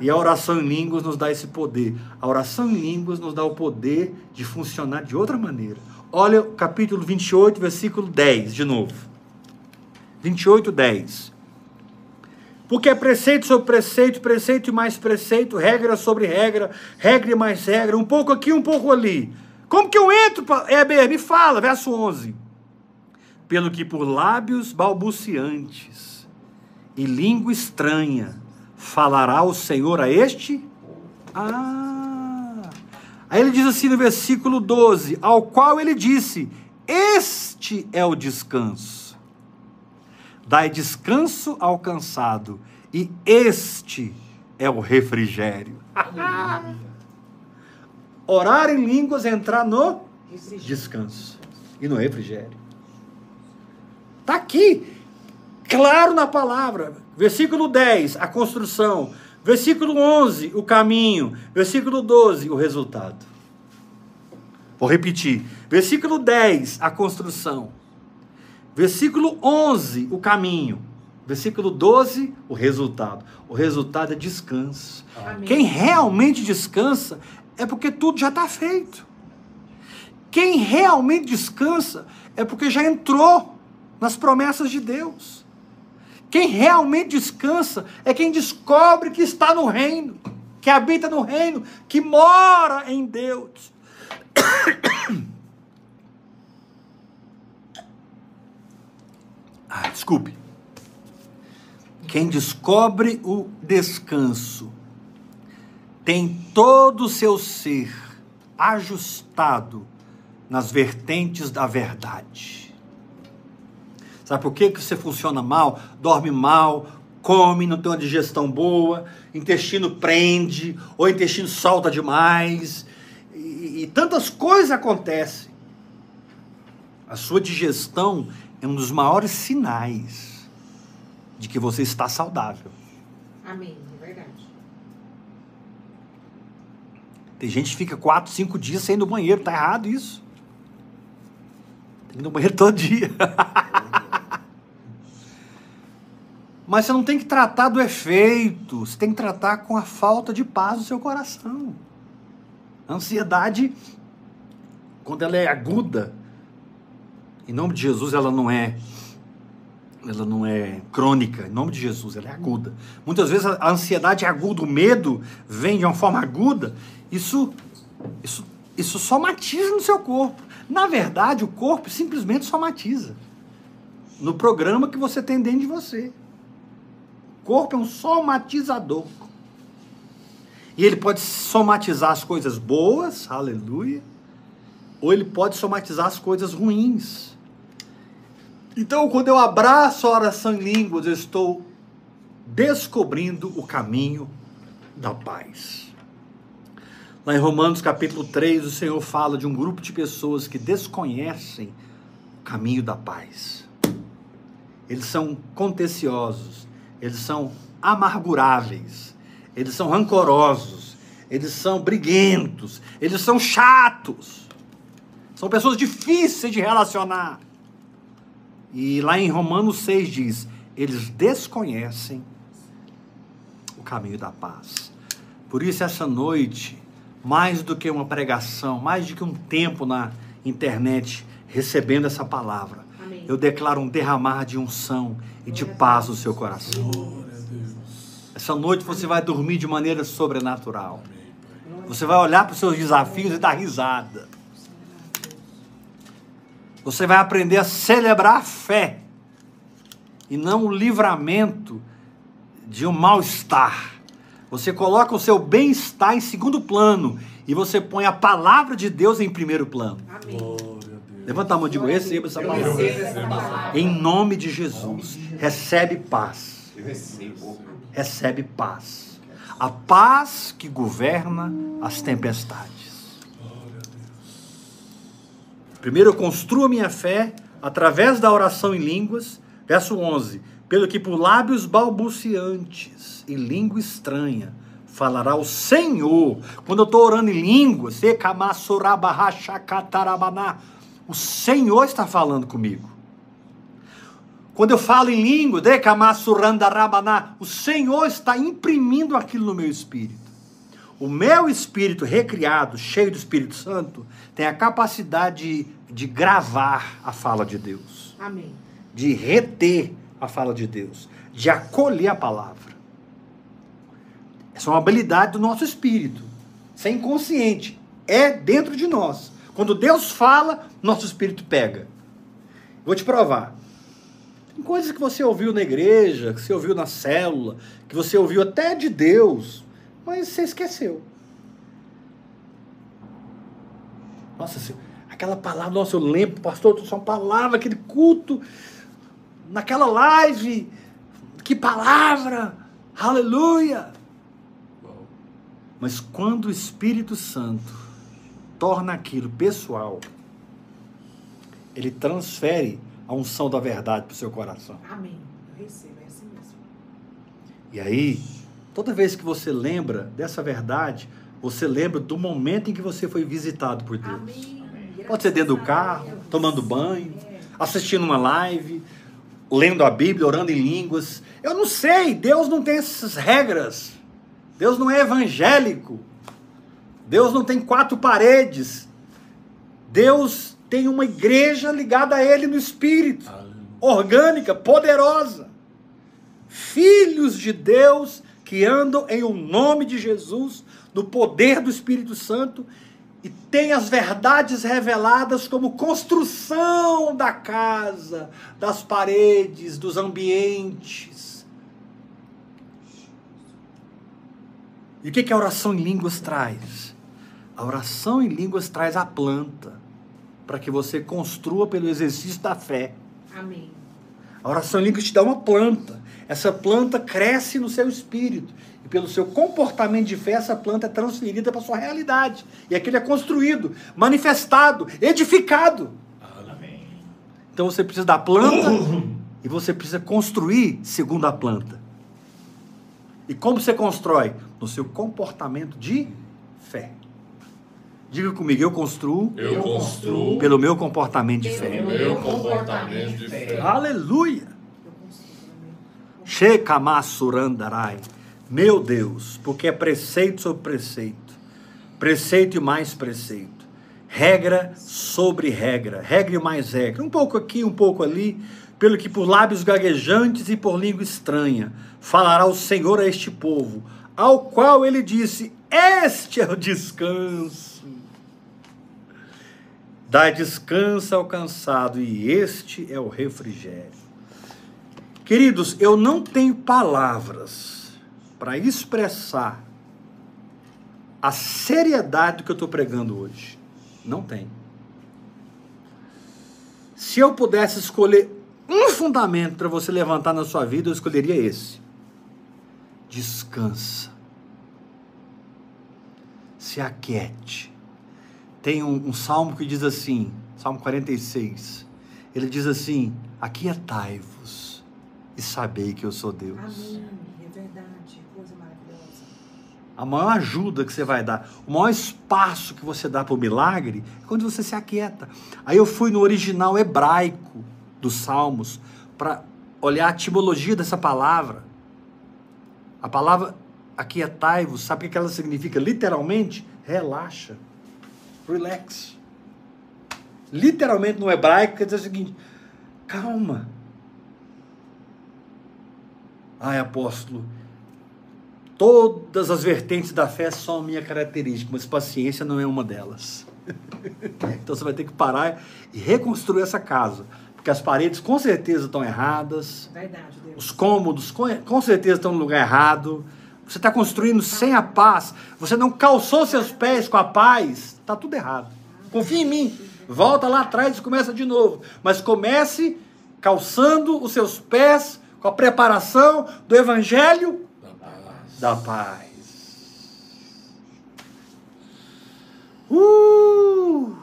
E a oração em línguas nos dá esse poder. A oração em línguas nos dá o poder de funcionar de outra maneira. Olha o capítulo 28, versículo 10, de novo. 28, 10. Porque é preceito sobre preceito, preceito e mais preceito, regra sobre regra, regra e mais regra, um pouco aqui, um pouco ali. Como que eu entro? É, me fala, verso 11. Pelo que por lábios balbuciantes e língua estranha falará o Senhor a este? Ah! Aí ele diz assim no versículo 12: Ao qual ele disse: Este é o descanso. Dai descanso ao cansado, e este é o refrigério. Orar em línguas é entrar no descanso e no refrigério. Está aqui, claro na palavra. Versículo 10, a construção. Versículo 11, o caminho. Versículo 12, o resultado. Vou repetir. Versículo 10, a construção. Versículo 11, o caminho. Versículo 12, o resultado. O resultado é descanso. Amém. Quem realmente descansa é porque tudo já está feito. Quem realmente descansa é porque já entrou nas promessas de Deus. Quem realmente descansa é quem descobre que está no reino, que habita no reino, que mora em Deus. Ah, desculpe. Quem descobre o descanso tem todo o seu ser ajustado nas vertentes da verdade. Sabe por que, que você funciona mal? Dorme mal, come, não tem uma digestão boa, intestino prende, ou intestino solta demais, e, e tantas coisas acontecem. A sua digestão é um dos maiores sinais de que você está saudável. Amém, é verdade. Tem gente que fica quatro, cinco dias sem ir no banheiro, tá errado isso. Tem que ir no banheiro todo dia. Mas você não tem que tratar do efeito, você tem que tratar com a falta de paz no seu coração. A ansiedade, quando ela é aguda, em nome de Jesus, ela não é ela não é crônica, em nome de Jesus, ela é aguda. Muitas vezes a ansiedade é aguda, o medo vem de uma forma aguda, isso, isso, isso somatiza no seu corpo. Na verdade, o corpo simplesmente somatiza no programa que você tem dentro de você. O corpo é um somatizador. E ele pode somatizar as coisas boas, aleluia, ou ele pode somatizar as coisas ruins. Então, quando eu abraço a oração em línguas, eu estou descobrindo o caminho da paz. Lá em Romanos capítulo 3, o Senhor fala de um grupo de pessoas que desconhecem o caminho da paz. Eles são contenciosos, eles são amarguráveis, eles são rancorosos, eles são briguentos, eles são chatos. São pessoas difíceis de relacionar. E lá em Romanos 6 diz: eles desconhecem o caminho da paz. Por isso, essa noite, mais do que uma pregação, mais do que um tempo na internet recebendo essa palavra, Amém. eu declaro um derramar de unção e de paz no seu coração. Essa noite você vai dormir de maneira sobrenatural. Você vai olhar para os seus desafios e dar risada. Você vai aprender a celebrar a fé e não o livramento de um mal-estar. Você coloca o seu bem-estar em segundo plano e você põe a palavra de Deus em primeiro plano. Amém. Levanta a mão e diga, receba essa palavra. Em nome de Jesus, recebe paz. Recebe paz. A paz que governa as tempestades. Primeiro eu construo a minha fé através da oração em línguas. Verso 11. Pelo que por lábios balbuciantes e língua estranha falará o Senhor. Quando eu estou orando em línguas, o Senhor está falando comigo. Quando eu falo em língua, o Senhor está imprimindo aquilo no meu espírito. O meu espírito recriado, cheio do Espírito Santo, tem a capacidade de de gravar a fala de Deus, Amém. de reter a fala de Deus, de acolher a palavra. Essa é uma habilidade do nosso espírito. Isso é inconsciente. É dentro de nós. Quando Deus fala, nosso espírito pega. Vou te provar. Tem coisas que você ouviu na igreja, que você ouviu na célula, que você ouviu até de Deus, mas você esqueceu. Nossa Senhora, aquela palavra, nossa, eu lembro, pastor, só uma palavra, aquele culto, naquela live, que palavra, aleluia. Mas quando o Espírito Santo torna aquilo pessoal, ele transfere a unção da verdade para o seu coração. Amém. Eu recebo, é assim mesmo. E aí, toda vez que você lembra dessa verdade, você lembra do momento em que você foi visitado por Deus. Amém. Pode ser dentro do carro, tomando banho, É. assistindo uma live, lendo a Bíblia, orando em línguas. Eu não sei, Deus não tem essas regras. Deus não é evangélico. Deus não tem quatro paredes. Deus tem uma igreja ligada a Ele no Espírito, orgânica, poderosa. Filhos de Deus que andam em o nome de Jesus, no poder do Espírito Santo e tem as verdades reveladas como construção da casa, das paredes, dos ambientes. E o que, que a oração em línguas traz? A oração em línguas traz a planta, para que você construa pelo exercício da fé. Amém. A oração em línguas te dá uma planta. Essa planta cresce no seu espírito. E pelo seu comportamento de fé, essa planta é transferida para a sua realidade. E aquilo é construído, manifestado, edificado. Amém. Então você precisa da planta e você precisa construir segundo a planta. E como você constrói? No seu comportamento de fé. Diga comigo, eu construo Eu construo pelo meu comportamento de fé. meu comportamento de fé. Aleluia! Shekamassurandarai. Meu Deus, porque é preceito sobre preceito, preceito e mais preceito, regra sobre regra, regra e mais regra, um pouco aqui, um pouco ali, pelo que por lábios gaguejantes e por língua estranha falará o Senhor a este povo, ao qual ele disse: Este é o descanso. Dá descanso ao cansado, e este é o refrigério. Queridos, eu não tenho palavras para expressar a seriedade do que eu estou pregando hoje. Não tenho. Se eu pudesse escolher um fundamento para você levantar na sua vida, eu escolheria esse. Descansa. Se aquiete. Tem um, um salmo que diz assim, Salmo 46. Ele diz assim: Aquietai-vos e sabei que eu sou Deus. Amém. É verdade. Coisa maravilhosa. A maior ajuda que você vai dar, o maior espaço que você dá para o milagre é quando você se aquieta. Aí eu fui no original hebraico dos Salmos para olhar a etimologia dessa palavra. A palavra aquietai-vos, sabe o que ela significa? Literalmente, relaxa, relax. Literalmente no hebraico quer dizer o seguinte: calma. Ai, apóstolo, Todas as vertentes da fé são a minha característica, mas paciência não é uma delas. então você vai ter que parar e reconstruir essa casa. Porque as paredes com certeza estão erradas, Verdade, Deus. os cômodos com, com certeza estão no lugar errado. Você está construindo sem a paz, você não calçou seus pés com a paz, está tudo errado. Confia em mim, volta lá atrás e começa de novo. Mas comece calçando os seus pés com a preparação do Evangelho Da paz. da paz. Uh!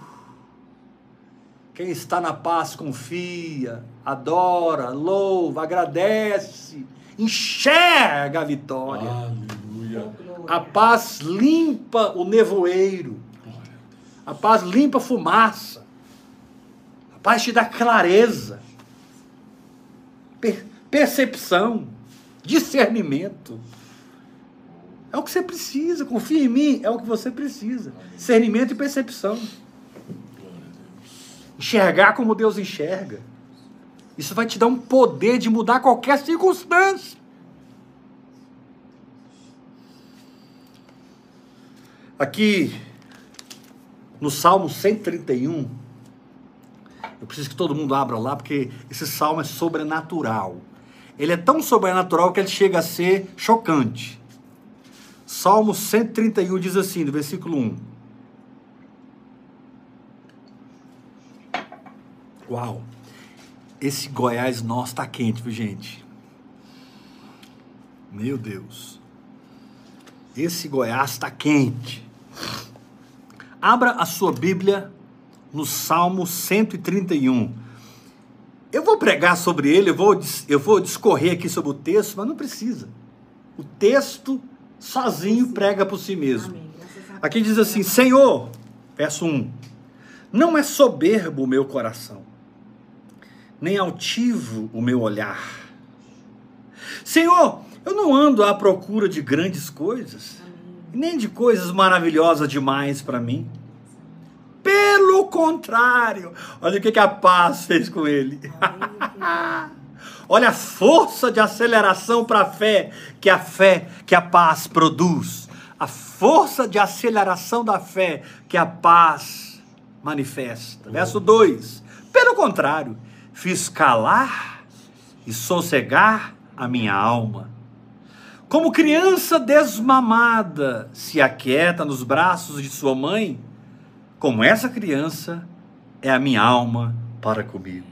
Quem está na paz confia, adora, louva, agradece, enxerga a vitória. Aleluia. A paz limpa o nevoeiro. A paz limpa a fumaça. A paz te dá clareza, per- percepção, discernimento. É o que você precisa, confia em mim, é o que você precisa. Discernimento e percepção. enxergar como Deus enxerga. Isso vai te dar um poder de mudar qualquer circunstância. Aqui no Salmo 131, eu preciso que todo mundo abra lá, porque esse salmo é sobrenatural. Ele é tão sobrenatural que ele chega a ser chocante. Salmo 131 diz assim, no versículo 1. Uau! Esse Goiás nosso está quente, viu, gente? Meu Deus. Esse Goiás está quente. Abra a sua Bíblia no Salmo 131. Eu vou pregar sobre ele, eu vou, eu vou discorrer aqui sobre o texto, mas não precisa. O texto sozinho prega por si mesmo. Aqui diz assim: Senhor, verso 1: Não é soberbo o meu coração, nem altivo o meu olhar. Senhor, eu não ando à procura de grandes coisas, nem de coisas maravilhosas demais para mim. Pelo contrário, olha o que, que a paz fez com ele. olha a força de aceleração para a fé, que a fé, que a paz produz. A força de aceleração da fé que a paz manifesta. Verso 2: Pelo contrário, fiz calar e sossegar a minha alma. Como criança desmamada se aquieta nos braços de sua mãe, como essa criança é a minha alma para comigo.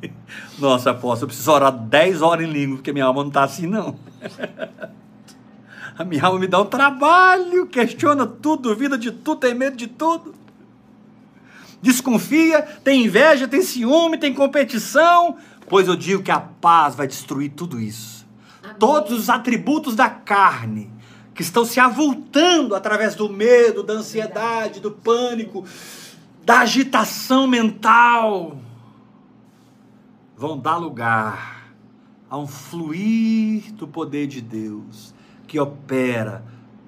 Nossa, apóstolo, eu preciso orar 10 horas em língua, porque minha alma não está assim, não. A minha alma me dá um trabalho, questiona tudo, duvida de tudo, tem medo de tudo. Desconfia, tem inveja, tem ciúme, tem competição. Pois eu digo que a paz vai destruir tudo isso. Amém. Todos os atributos da carne que estão se avultando através do medo, da ansiedade, do pânico, da agitação mental, vão dar lugar a um fluir do poder de Deus que opera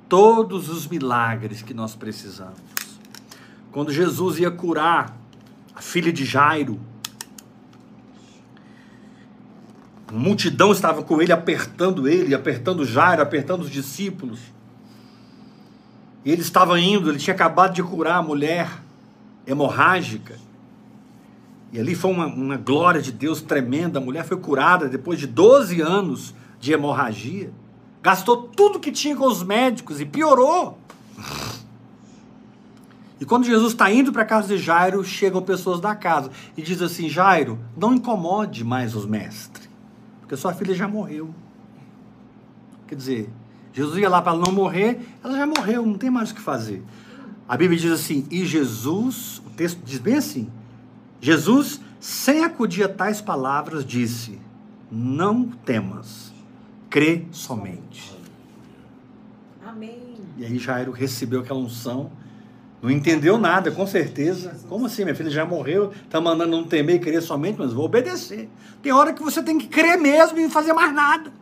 todos os milagres que nós precisamos. Quando Jesus ia curar a filha de Jairo, a multidão estava com ele, apertando ele, apertando Jairo, apertando os discípulos. E ele estava indo, ele tinha acabado de curar a mulher hemorrágica. E ali foi uma, uma glória de Deus tremenda. A mulher foi curada depois de 12 anos de hemorragia. Gastou tudo que tinha com os médicos e piorou. E quando Jesus está indo para a casa de Jairo, chegam pessoas da casa e diz assim: Jairo, não incomode mais os mestres, porque sua filha já morreu. Quer dizer, Jesus ia lá para ela não morrer, ela já morreu, não tem mais o que fazer. A Bíblia diz assim: e Jesus, o texto diz bem assim: Jesus, sem acudir a tais palavras, disse: Não temas, crê somente. Amém. E aí Jairo recebeu aquela unção, não entendeu nada, com certeza. Como assim? Minha filha já morreu, está mandando não temer e crer somente, mas vou obedecer. Tem hora que você tem que crer mesmo e não fazer mais nada.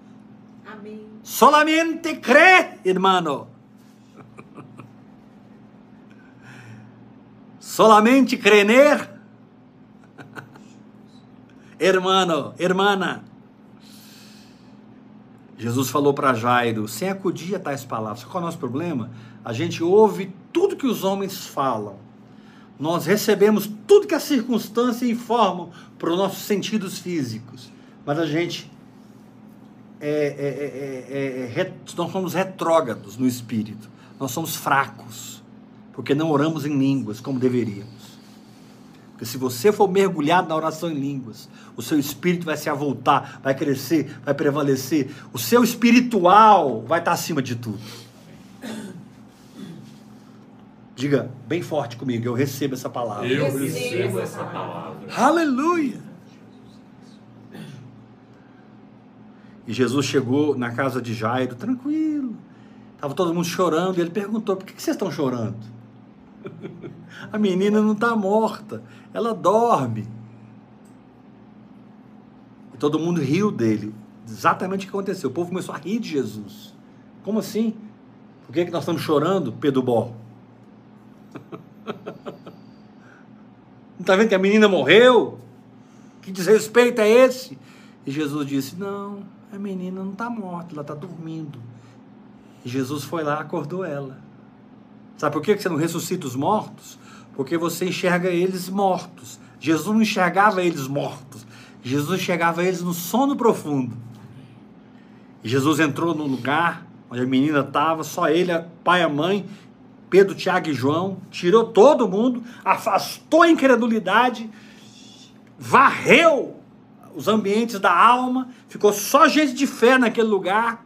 Amém. Solamente crê, irmão. Solamente creer Hermano, hermana. Jesus falou para Jairo, sem acudir a tais palavras. Qual é o nosso problema? A gente ouve tudo que os homens falam. Nós recebemos tudo que as circunstâncias informam para os nossos sentidos físicos. Mas a gente é, é, é, nós somos retrógrados no espírito. Nós somos fracos, porque não oramos em línguas como deveríamos. Porque se você for mergulhado na oração em línguas, o seu espírito vai se avultar, vai crescer, vai prevalecer. O seu espiritual vai estar acima de tudo. Diga bem forte comigo, eu recebo essa palavra. Eu recebo essa palavra. Aleluia! E Jesus chegou na casa de Jairo, tranquilo. Estava todo mundo chorando, e ele perguntou: por que vocês estão chorando? A menina não está morta, ela dorme. E todo mundo riu dele. Exatamente o que aconteceu. O povo começou a rir de Jesus. Como assim? Por que, é que nós estamos chorando, Pedro Bó? Está vendo que a menina morreu? Que desrespeito é esse? E Jesus disse: Não, a menina não está morta, ela está dormindo. E Jesus foi lá acordou ela. Sabe por que você não ressuscita os mortos? Porque você enxerga eles mortos. Jesus não enxergava eles mortos. Jesus enxergava eles no sono profundo. E Jesus entrou no lugar onde a menina estava, só ele, pai e a mãe, Pedro, Tiago e João, tirou todo mundo, afastou a incredulidade, varreu os ambientes da alma, ficou só gente de fé naquele lugar.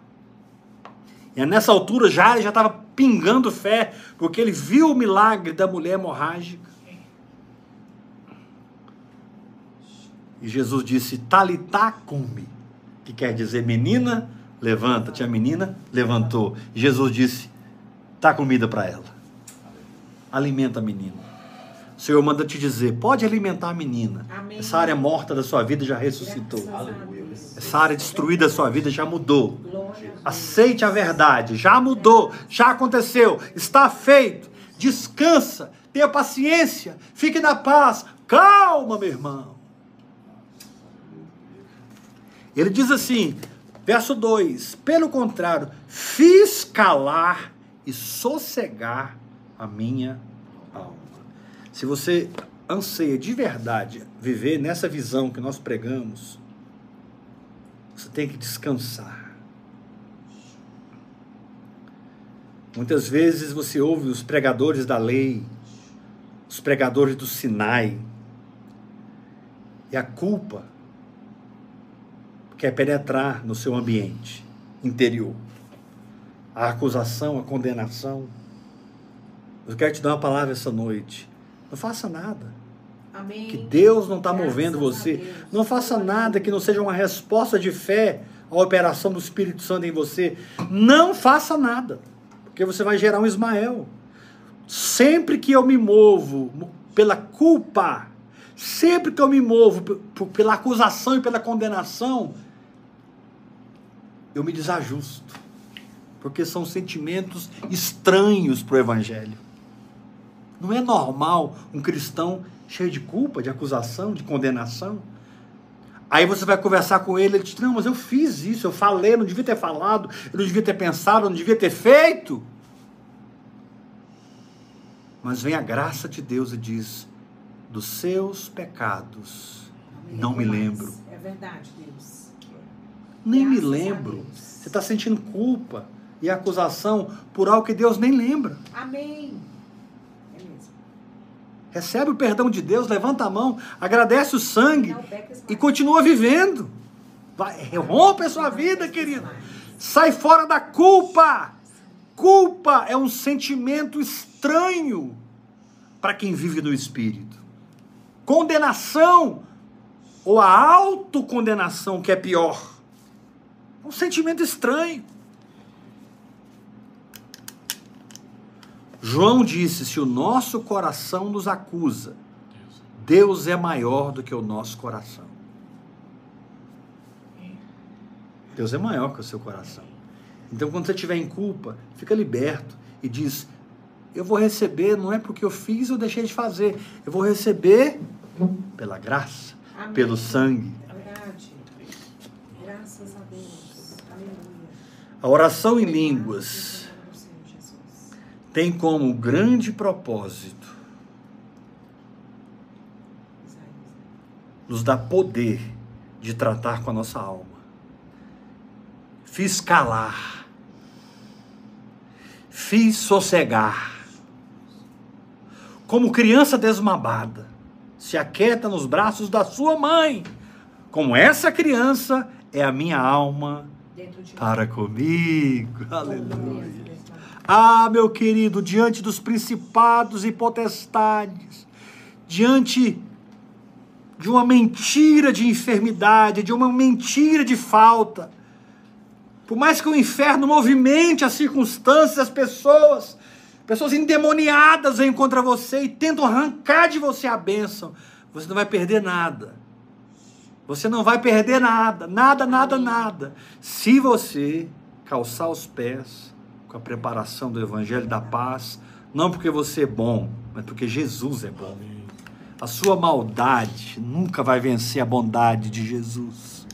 E nessa altura já ele já estava pingando fé, porque ele viu o milagre da mulher hemorrágica. E Jesus disse: Talitá cumi, que quer dizer menina, levanta-te. A menina levantou. Jesus disse: Tá comida para ela. Alimenta a menina. O Senhor manda te dizer: pode alimentar a menina. Amém. Essa área morta da sua vida já ressuscitou. Essa área destruída da sua vida já mudou. Aceite a verdade. Já mudou. Já aconteceu. Está feito. Descansa. Tenha paciência. Fique na paz. Calma, meu irmão. Ele diz assim, verso 2: Pelo contrário, fiz calar e sossegar a minha alma. Se você anseia de verdade viver nessa visão que nós pregamos, você tem que descansar. Muitas vezes você ouve os pregadores da lei, os pregadores do Sinai, e a culpa quer penetrar no seu ambiente interior. A acusação, a condenação. Eu quero te dar uma palavra essa noite. Não faça nada. Amém. Que Deus não está movendo você. Não faça nada que não seja uma resposta de fé à operação do Espírito Santo em você. Não faça nada. Porque você vai gerar um Ismael. Sempre que eu me movo pela culpa, sempre que eu me movo pela acusação e pela condenação, eu me desajusto. Porque são sentimentos estranhos para o Evangelho. Não é normal um cristão cheio de culpa, de acusação, de condenação. Aí você vai conversar com ele, ele diz: Não, mas eu fiz isso, eu falei, eu não devia ter falado, eu não devia ter pensado, eu não devia ter feito. Mas vem a graça de Deus e diz: Dos seus pecados não me lembro. É verdade, Deus. Nem me lembro. Você está sentindo culpa e acusação por algo que Deus nem lembra. Amém. É mesmo. Recebe o perdão de Deus, levanta a mão, agradece o sangue e continua vivendo. Vai, rompe a sua vida, querido. Sai fora da culpa. Culpa é um sentimento estranho para quem vive no espírito. Condenação ou a autocondenação que é pior um sentimento estranho. João disse: se o nosso coração nos acusa, Deus é maior do que o nosso coração. Deus é maior que o seu coração. Então, quando você estiver em culpa, fica liberto e diz: Eu vou receber, não é porque eu fiz ou deixei de fazer, eu vou receber pela graça, Amém. pelo sangue. Verdade. Graças a Deus. A oração em línguas tem como grande propósito nos dar poder de tratar com a nossa alma, fiz calar, fiz sossegar, como criança desmamada, se aquieta nos braços da sua mãe, como essa criança é a minha alma para comigo. Aleluia. Ah, meu querido, diante dos principados e potestades, diante de uma mentira de enfermidade, de uma mentira de falta, por mais que o inferno movimente as circunstâncias, as pessoas, pessoas endemoniadas vêm contra você e tentam arrancar de você a bênção, você não vai perder nada você não vai perder nada, nada, nada, nada. Se você calçar os pés com a preparação do Evangelho da Paz, não porque você é bom, mas porque Jesus é bom. A sua maldade nunca vai vencer a bondade de Jesus.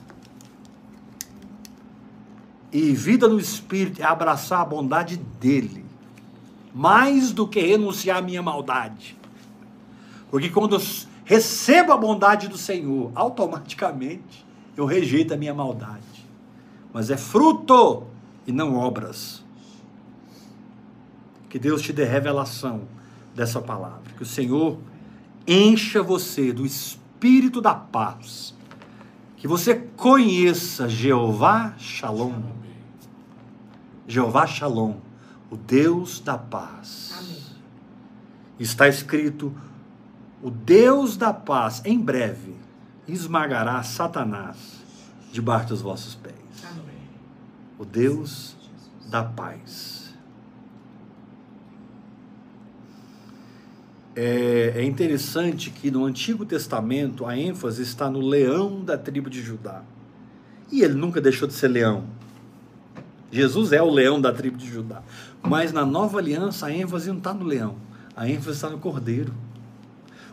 E vida no Espírito é abraçar a bondade dele, mais do que renunciar à minha maldade. Porque quando eu recebo a bondade do Senhor, automaticamente eu rejeito a minha maldade. Mas é fruto e não obras. Que Deus te dê revelação dessa palavra. Que o Senhor encha você do espírito da paz. Que você conheça Jeová Shalom. Jeová Shalom, o Deus da paz. Amém. Está escrito: o Deus da paz, em breve, esmagará Satanás debaixo dos vossos pés. Amém. O Deus da paz. É, é interessante que no Antigo Testamento a ênfase está no leão da tribo de Judá. E ele nunca deixou de ser leão. Jesus é o leão da tribo de Judá. Mas na nova aliança a ênfase não está no leão, a ênfase está no cordeiro.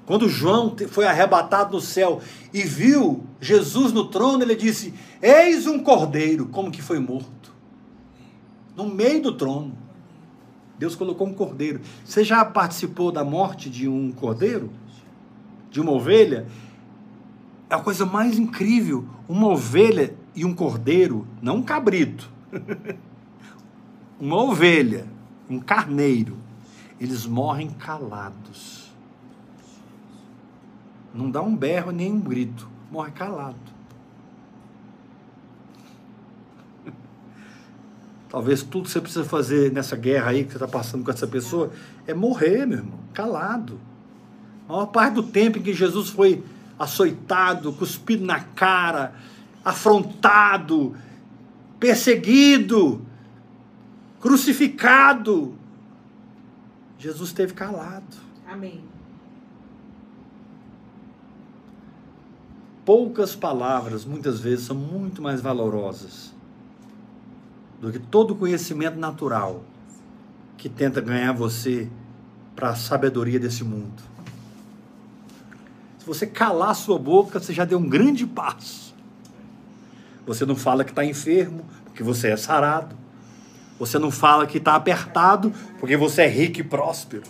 Quando João foi arrebatado no céu e viu Jesus no trono, ele disse: Eis um cordeiro, como que foi morto, no meio do trono. Deus colocou um cordeiro. Você já participou da morte de um cordeiro? De uma ovelha? É a coisa mais incrível. Uma ovelha e um cordeiro, não um cabrito. uma ovelha, um carneiro. Eles morrem calados. Não dá um berro nem um grito. Morre calado. Talvez tudo que você precisa fazer nessa guerra aí que você está passando com essa pessoa é morrer, meu irmão, calado. A maior parte do tempo em que Jesus foi açoitado, cuspido na cara, afrontado, perseguido, crucificado, Jesus esteve calado. Amém. Poucas palavras, muitas vezes, são muito mais valorosas do que todo conhecimento natural que tenta ganhar você para a sabedoria desse mundo. Se você calar sua boca, você já deu um grande passo. Você não fala que está enfermo, porque você é sarado. Você não fala que está apertado, porque você é rico e próspero.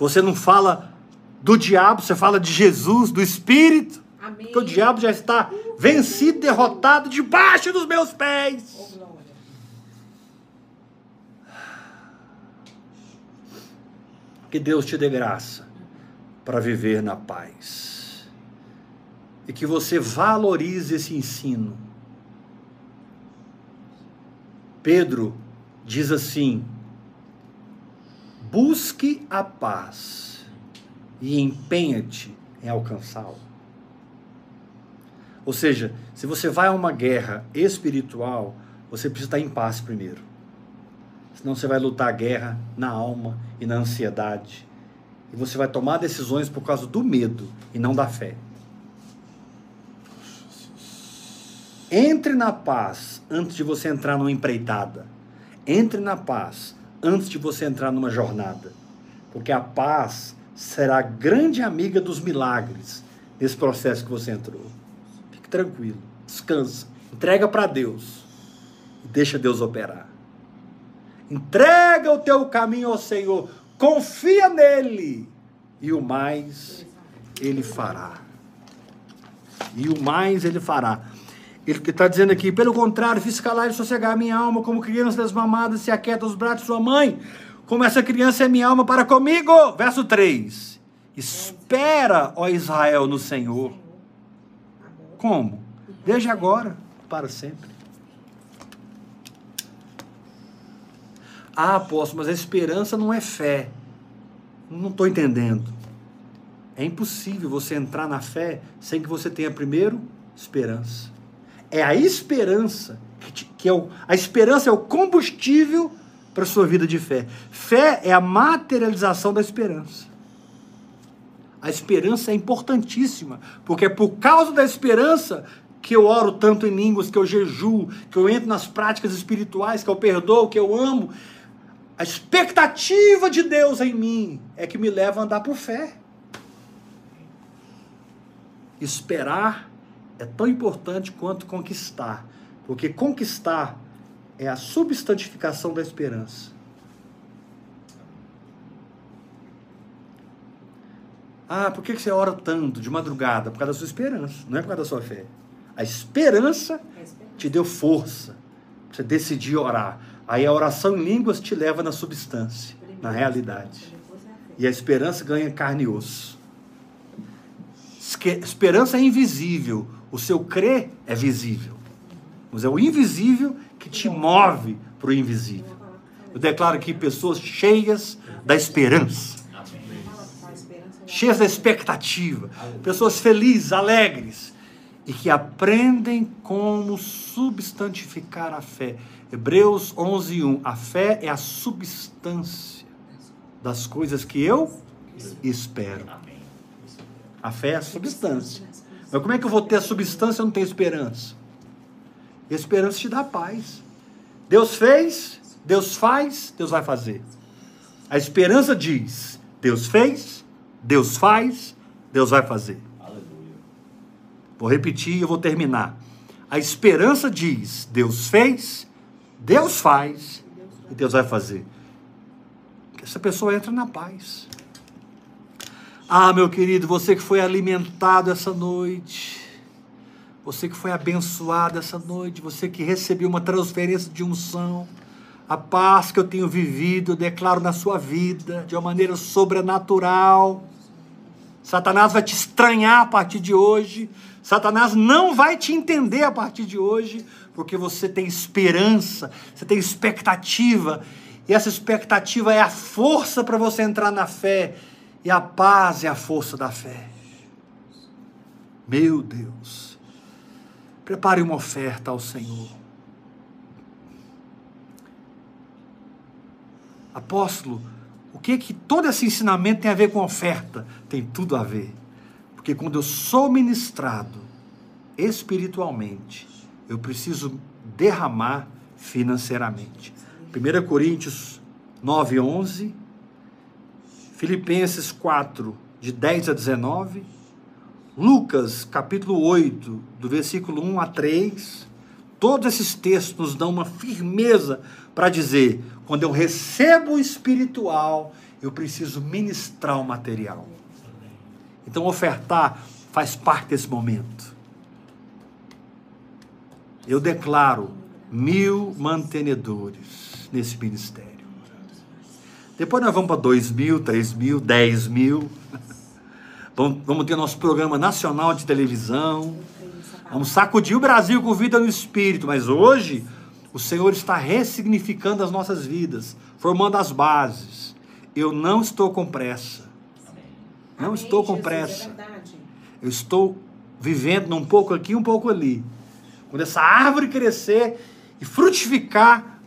Você não fala do diabo, você fala de Jesus, do Espírito. Amém. Porque o diabo já está vencido, derrotado debaixo dos meus pés. Que Deus te dê graça para viver na paz. E que você valorize esse ensino. Pedro diz assim: busque a paz e empenha-te em alcançá-la. Ou seja, se você vai a uma guerra espiritual, você precisa estar em paz primeiro. Senão você vai lutar a guerra na alma e na ansiedade. E você vai tomar decisões por causa do medo e não da fé. Entre na paz antes de você entrar numa empreitada. Entre na paz antes de você entrar numa jornada. Porque a paz será a grande amiga dos milagres nesse processo que você entrou. Fique tranquilo, descansa, entrega para Deus e deixa Deus operar. Entrega o teu caminho ao Senhor, confia nele, e o mais ele fará. E o mais ele fará. Ele está dizendo aqui, pelo contrário, fiz calar e sossegar minha alma, como criança desmamada se aquieta aos braços de sua mãe, como essa criança é minha alma para comigo. Verso 3. Espera, ó Israel, no Senhor. Como? Desde agora, para sempre. Ah, apóstolo, mas a esperança não é fé. Não estou entendendo. É impossível você entrar na fé sem que você tenha primeiro esperança. É a esperança que, te, que é o, a esperança é o combustível para a sua vida de fé. Fé é a materialização da esperança. A esperança é importantíssima, porque é por causa da esperança que eu oro tanto em línguas, que eu jejuo, que eu entro nas práticas espirituais, que eu perdoo, que eu amo, a expectativa de Deus em mim é que me leva a andar por fé. esperar é tão importante quanto conquistar, porque conquistar é a substantificação da esperança. Ah, por que você ora tanto de madrugada? Por causa da sua esperança, não é por causa da sua fé. A esperança te deu força para você decidir orar. Aí a oração em línguas te leva na substância, na realidade. E a esperança ganha carne e osso. Esperança é invisível, o seu crer é visível. Mas é o invisível que te move para o invisível. Eu declaro aqui pessoas cheias da esperança cheias da expectativa, pessoas felizes, alegres e que aprendem como substantificar a fé. Hebreus 11:1. A fé é a substância das coisas que eu espero. A fé é a substância. Mas como é que eu vou ter a substância se eu não tenho esperança? A esperança te dá paz. Deus fez, Deus faz, Deus vai fazer. A esperança diz: Deus fez, Deus faz, Deus vai fazer. Aleluia. Vou repetir e eu vou terminar. A esperança diz: Deus fez, Deus faz e Deus vai fazer. Essa pessoa entra na paz. Ah, meu querido, você que foi alimentado essa noite, você que foi abençoado essa noite, você que recebeu uma transferência de unção, a paz que eu tenho vivido, eu declaro na sua vida de uma maneira sobrenatural. Satanás vai te estranhar a partir de hoje. Satanás não vai te entender a partir de hoje, porque você tem esperança, você tem expectativa, e essa expectativa é a força para você entrar na fé, e a paz é a força da fé. Meu Deus, prepare uma oferta ao Senhor. Apóstolo, o que que todo esse ensinamento tem a ver com oferta? Tem tudo a ver. Porque quando eu sou ministrado espiritualmente, eu preciso derramar financeiramente. 1 Coríntios 9, 11, Filipenses 4, de 10 a 19, Lucas capítulo 8, do versículo 1 a 3, todos esses textos nos dão uma firmeza para dizer: quando eu recebo o espiritual, eu preciso ministrar o material. Então, ofertar faz parte desse momento. Eu declaro mil mantenedores nesse ministério. Depois nós vamos para dois mil, três mil, dez mil. Vamos ter nosso programa nacional de televisão. Vamos sacudir o Brasil com vida no espírito. Mas hoje o Senhor está ressignificando as nossas vidas, formando as bases. Eu não estou com pressa. Não Amém, estou com Jesus, é pressa. É eu estou vivendo um pouco aqui, um pouco ali. Quando essa árvore crescer e frutificar,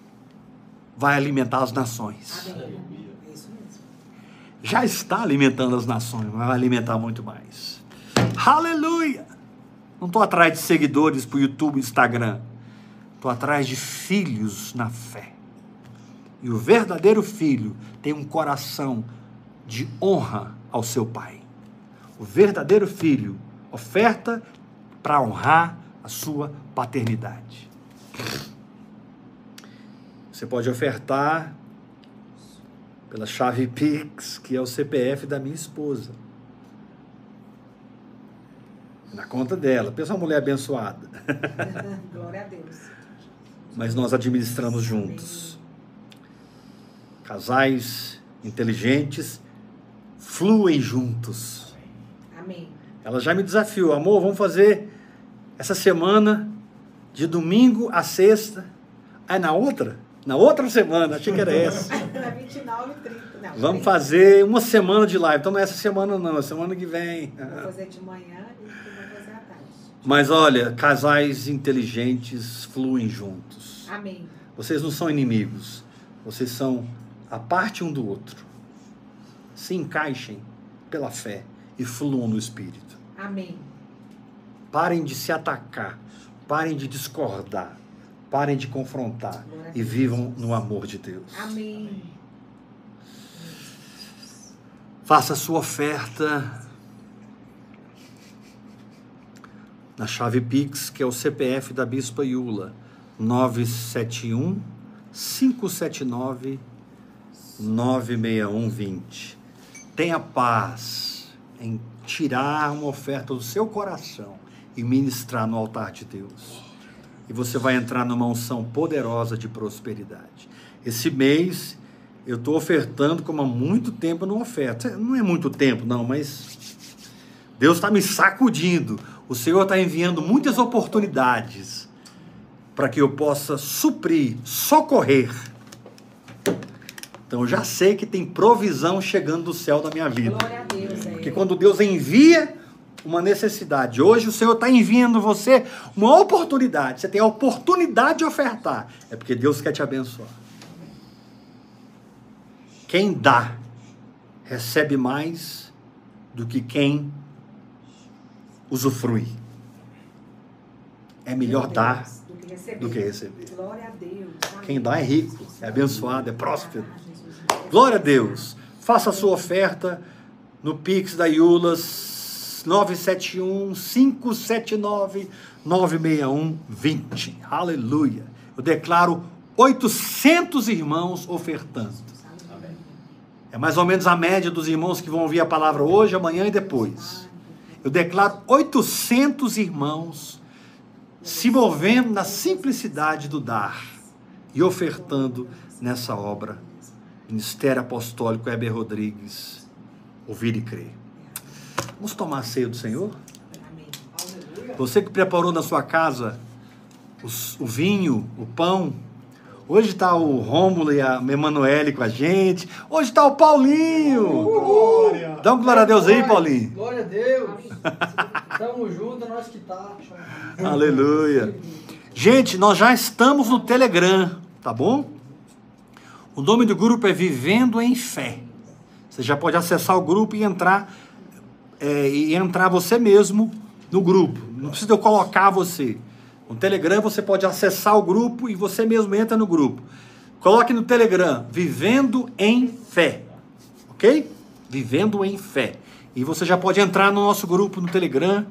vai alimentar as nações. Amém. Já está alimentando as nações, mas vai alimentar muito mais. Aleluia! Não estou atrás de seguidores para o YouTube Instagram. Estou atrás de filhos na fé. E o verdadeiro filho tem um coração de honra ao seu pai. O verdadeiro filho oferta para honrar a sua paternidade. Você pode ofertar pela chave Pix, que é o CPF da minha esposa. Na conta dela. Pensa uma mulher abençoada. Glória a Deus mas nós administramos juntos. Casais inteligentes fluem juntos. Amém. Ela já me desafiou, amor, vamos fazer essa semana de domingo a sexta. Aí na outra, na outra semana, achei que era essa. 29 e 30. Não, vamos fazer uma semana de live. Então não é essa semana não, é semana que vem. Vou fazer de manhã e fazer à tarde. Mas olha, casais inteligentes fluem juntos. Amém. Vocês não são inimigos. Vocês são a parte um do outro. Se encaixem pela fé e fluam no Espírito. Amém. Parem de se atacar. Parem de discordar. Parem de confrontar. E vivam no amor de Deus. Amém. Faça a sua oferta. na chave Pix, que é o CPF da Bispa Iula, 971 579 96120. Tenha paz em tirar uma oferta do seu coração e ministrar no altar de Deus. E você vai entrar numa unção poderosa de prosperidade. Esse mês eu estou ofertando como há muito tempo não oferta. Não é muito tempo, não, mas Deus está me sacudindo. O Senhor está enviando muitas oportunidades para que eu possa suprir, socorrer. Então eu já sei que tem provisão chegando do céu da minha vida. Glória a Deus. É. Porque quando Deus envia uma necessidade, hoje o Senhor está enviando você uma oportunidade. Você tem a oportunidade de ofertar. É porque Deus quer te abençoar. Quem dá, recebe mais do que quem usufrui. É melhor dar do que receber. Glória a Deus. Quem dá é rico, é abençoado, é próspero. Glória a Deus. Faça a sua oferta no Pix da Iulas 971 579 96120. Aleluia. Eu declaro 800 irmãos ofertando. É mais ou menos a média dos irmãos que vão ouvir a palavra hoje, amanhã e depois. Eu declaro 800 irmãos se movendo na simplicidade do dar e ofertando nessa obra. Ministério Apostólico Heber Rodrigues, ouvir e crer. Vamos tomar a ceia do Senhor? Amém. Você que preparou na sua casa os- o vinho, o pão. Hoje está o Rômulo e a Emanuele com a gente. Hoje está o Paulinho. Glória! Dá um glória a Deus aí, Paulinho. Glória a Deus! Tamo junto, nós que tá. Aleluia. Gente, nós já estamos no Telegram, tá bom? O nome do grupo é Vivendo em Fé. Você já pode acessar o grupo e entrar é, e entrar você mesmo no grupo. Não precisa eu colocar você. No Telegram você pode acessar o grupo e você mesmo entra no grupo. Coloque no Telegram Vivendo em Fé. Ok? Vivendo em Fé. E você já pode entrar no nosso grupo no Telegram.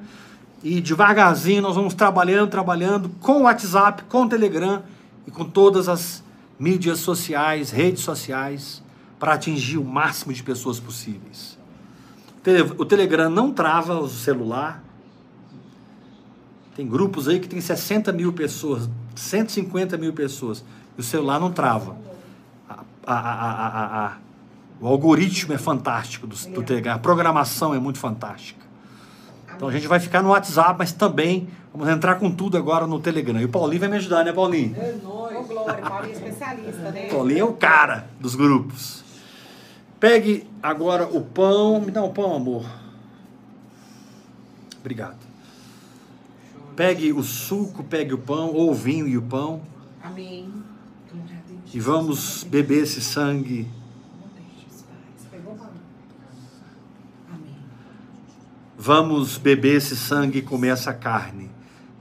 E devagarzinho nós vamos trabalhando, trabalhando com o WhatsApp, com o Telegram e com todas as mídias sociais, redes sociais, para atingir o máximo de pessoas possíveis. O Tele- O Telegram não trava o celular. Tem grupos aí que tem 60 mil pessoas, 150 mil pessoas. E o celular não trava. A- a- a- a- a- a- o algoritmo é fantástico do, do Telegram. A programação é muito fantástica. Então a gente vai ficar no WhatsApp, mas também vamos entrar com tudo agora no Telegram. E o Paulinho vai me ajudar, né, Paulinho? É Ô, nóis! Glória, Paulinho é especialista, né? Paulinho é o cara dos grupos. Pegue agora o pão. Me dá um pão, amor. Obrigado. Pegue o suco, pegue o pão, ou o vinho e o pão, Amém. E vamos beber esse sangue. Vamos beber esse sangue e comer essa carne.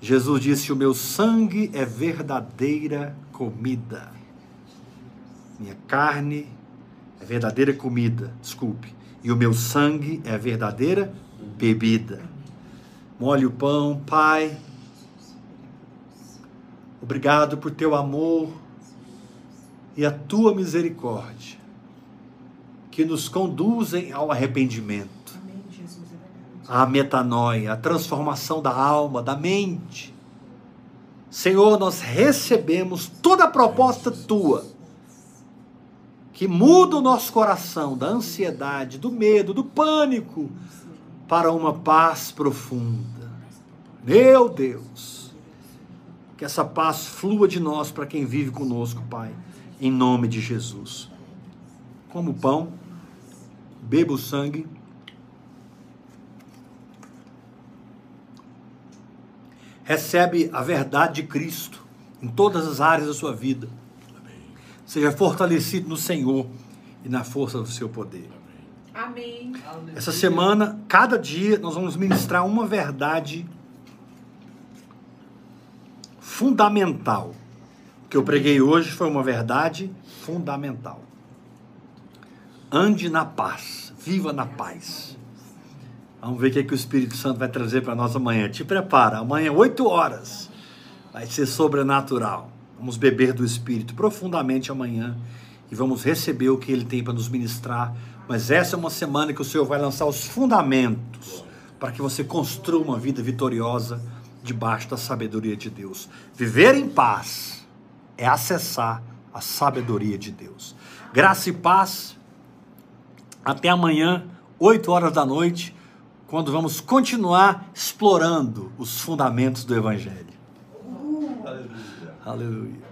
Jesus disse: O meu sangue é verdadeira comida. Minha carne é verdadeira comida, desculpe. E o meu sangue é verdadeira bebida. Molhe o pão, Pai. Obrigado por teu amor e a tua misericórdia que nos conduzem ao arrependimento Amém, Jesus, é verdade. A metanoia, a transformação da alma, da mente. Senhor, nós recebemos toda a proposta tua que muda o nosso coração da ansiedade, do medo, do pânico para uma paz profunda. Meu Deus, que essa paz flua de nós para quem vive conosco, Pai, em nome de Jesus. Como o pão, beba o sangue. Recebe a verdade de Cristo em todas as áreas da sua vida. Seja fortalecido no Senhor e na força do seu poder. Amém. Essa semana, cada dia, nós vamos ministrar uma verdade fundamental. O que eu preguei hoje foi uma verdade fundamental. Ande na paz, viva na paz. Vamos ver o que, é que o Espírito Santo vai trazer para nós amanhã. Te prepara, amanhã, 8 horas, vai ser sobrenatural. Vamos beber do Espírito profundamente amanhã e vamos receber o que Ele tem para nos ministrar. Mas essa é uma semana que o Senhor vai lançar os fundamentos para que você construa uma vida vitoriosa debaixo da sabedoria de Deus. Viver em paz é acessar a sabedoria de Deus. Graça e paz. Até amanhã, 8 horas da noite quando vamos continuar explorando os fundamentos do Evangelho. Aleluia. Aleluia.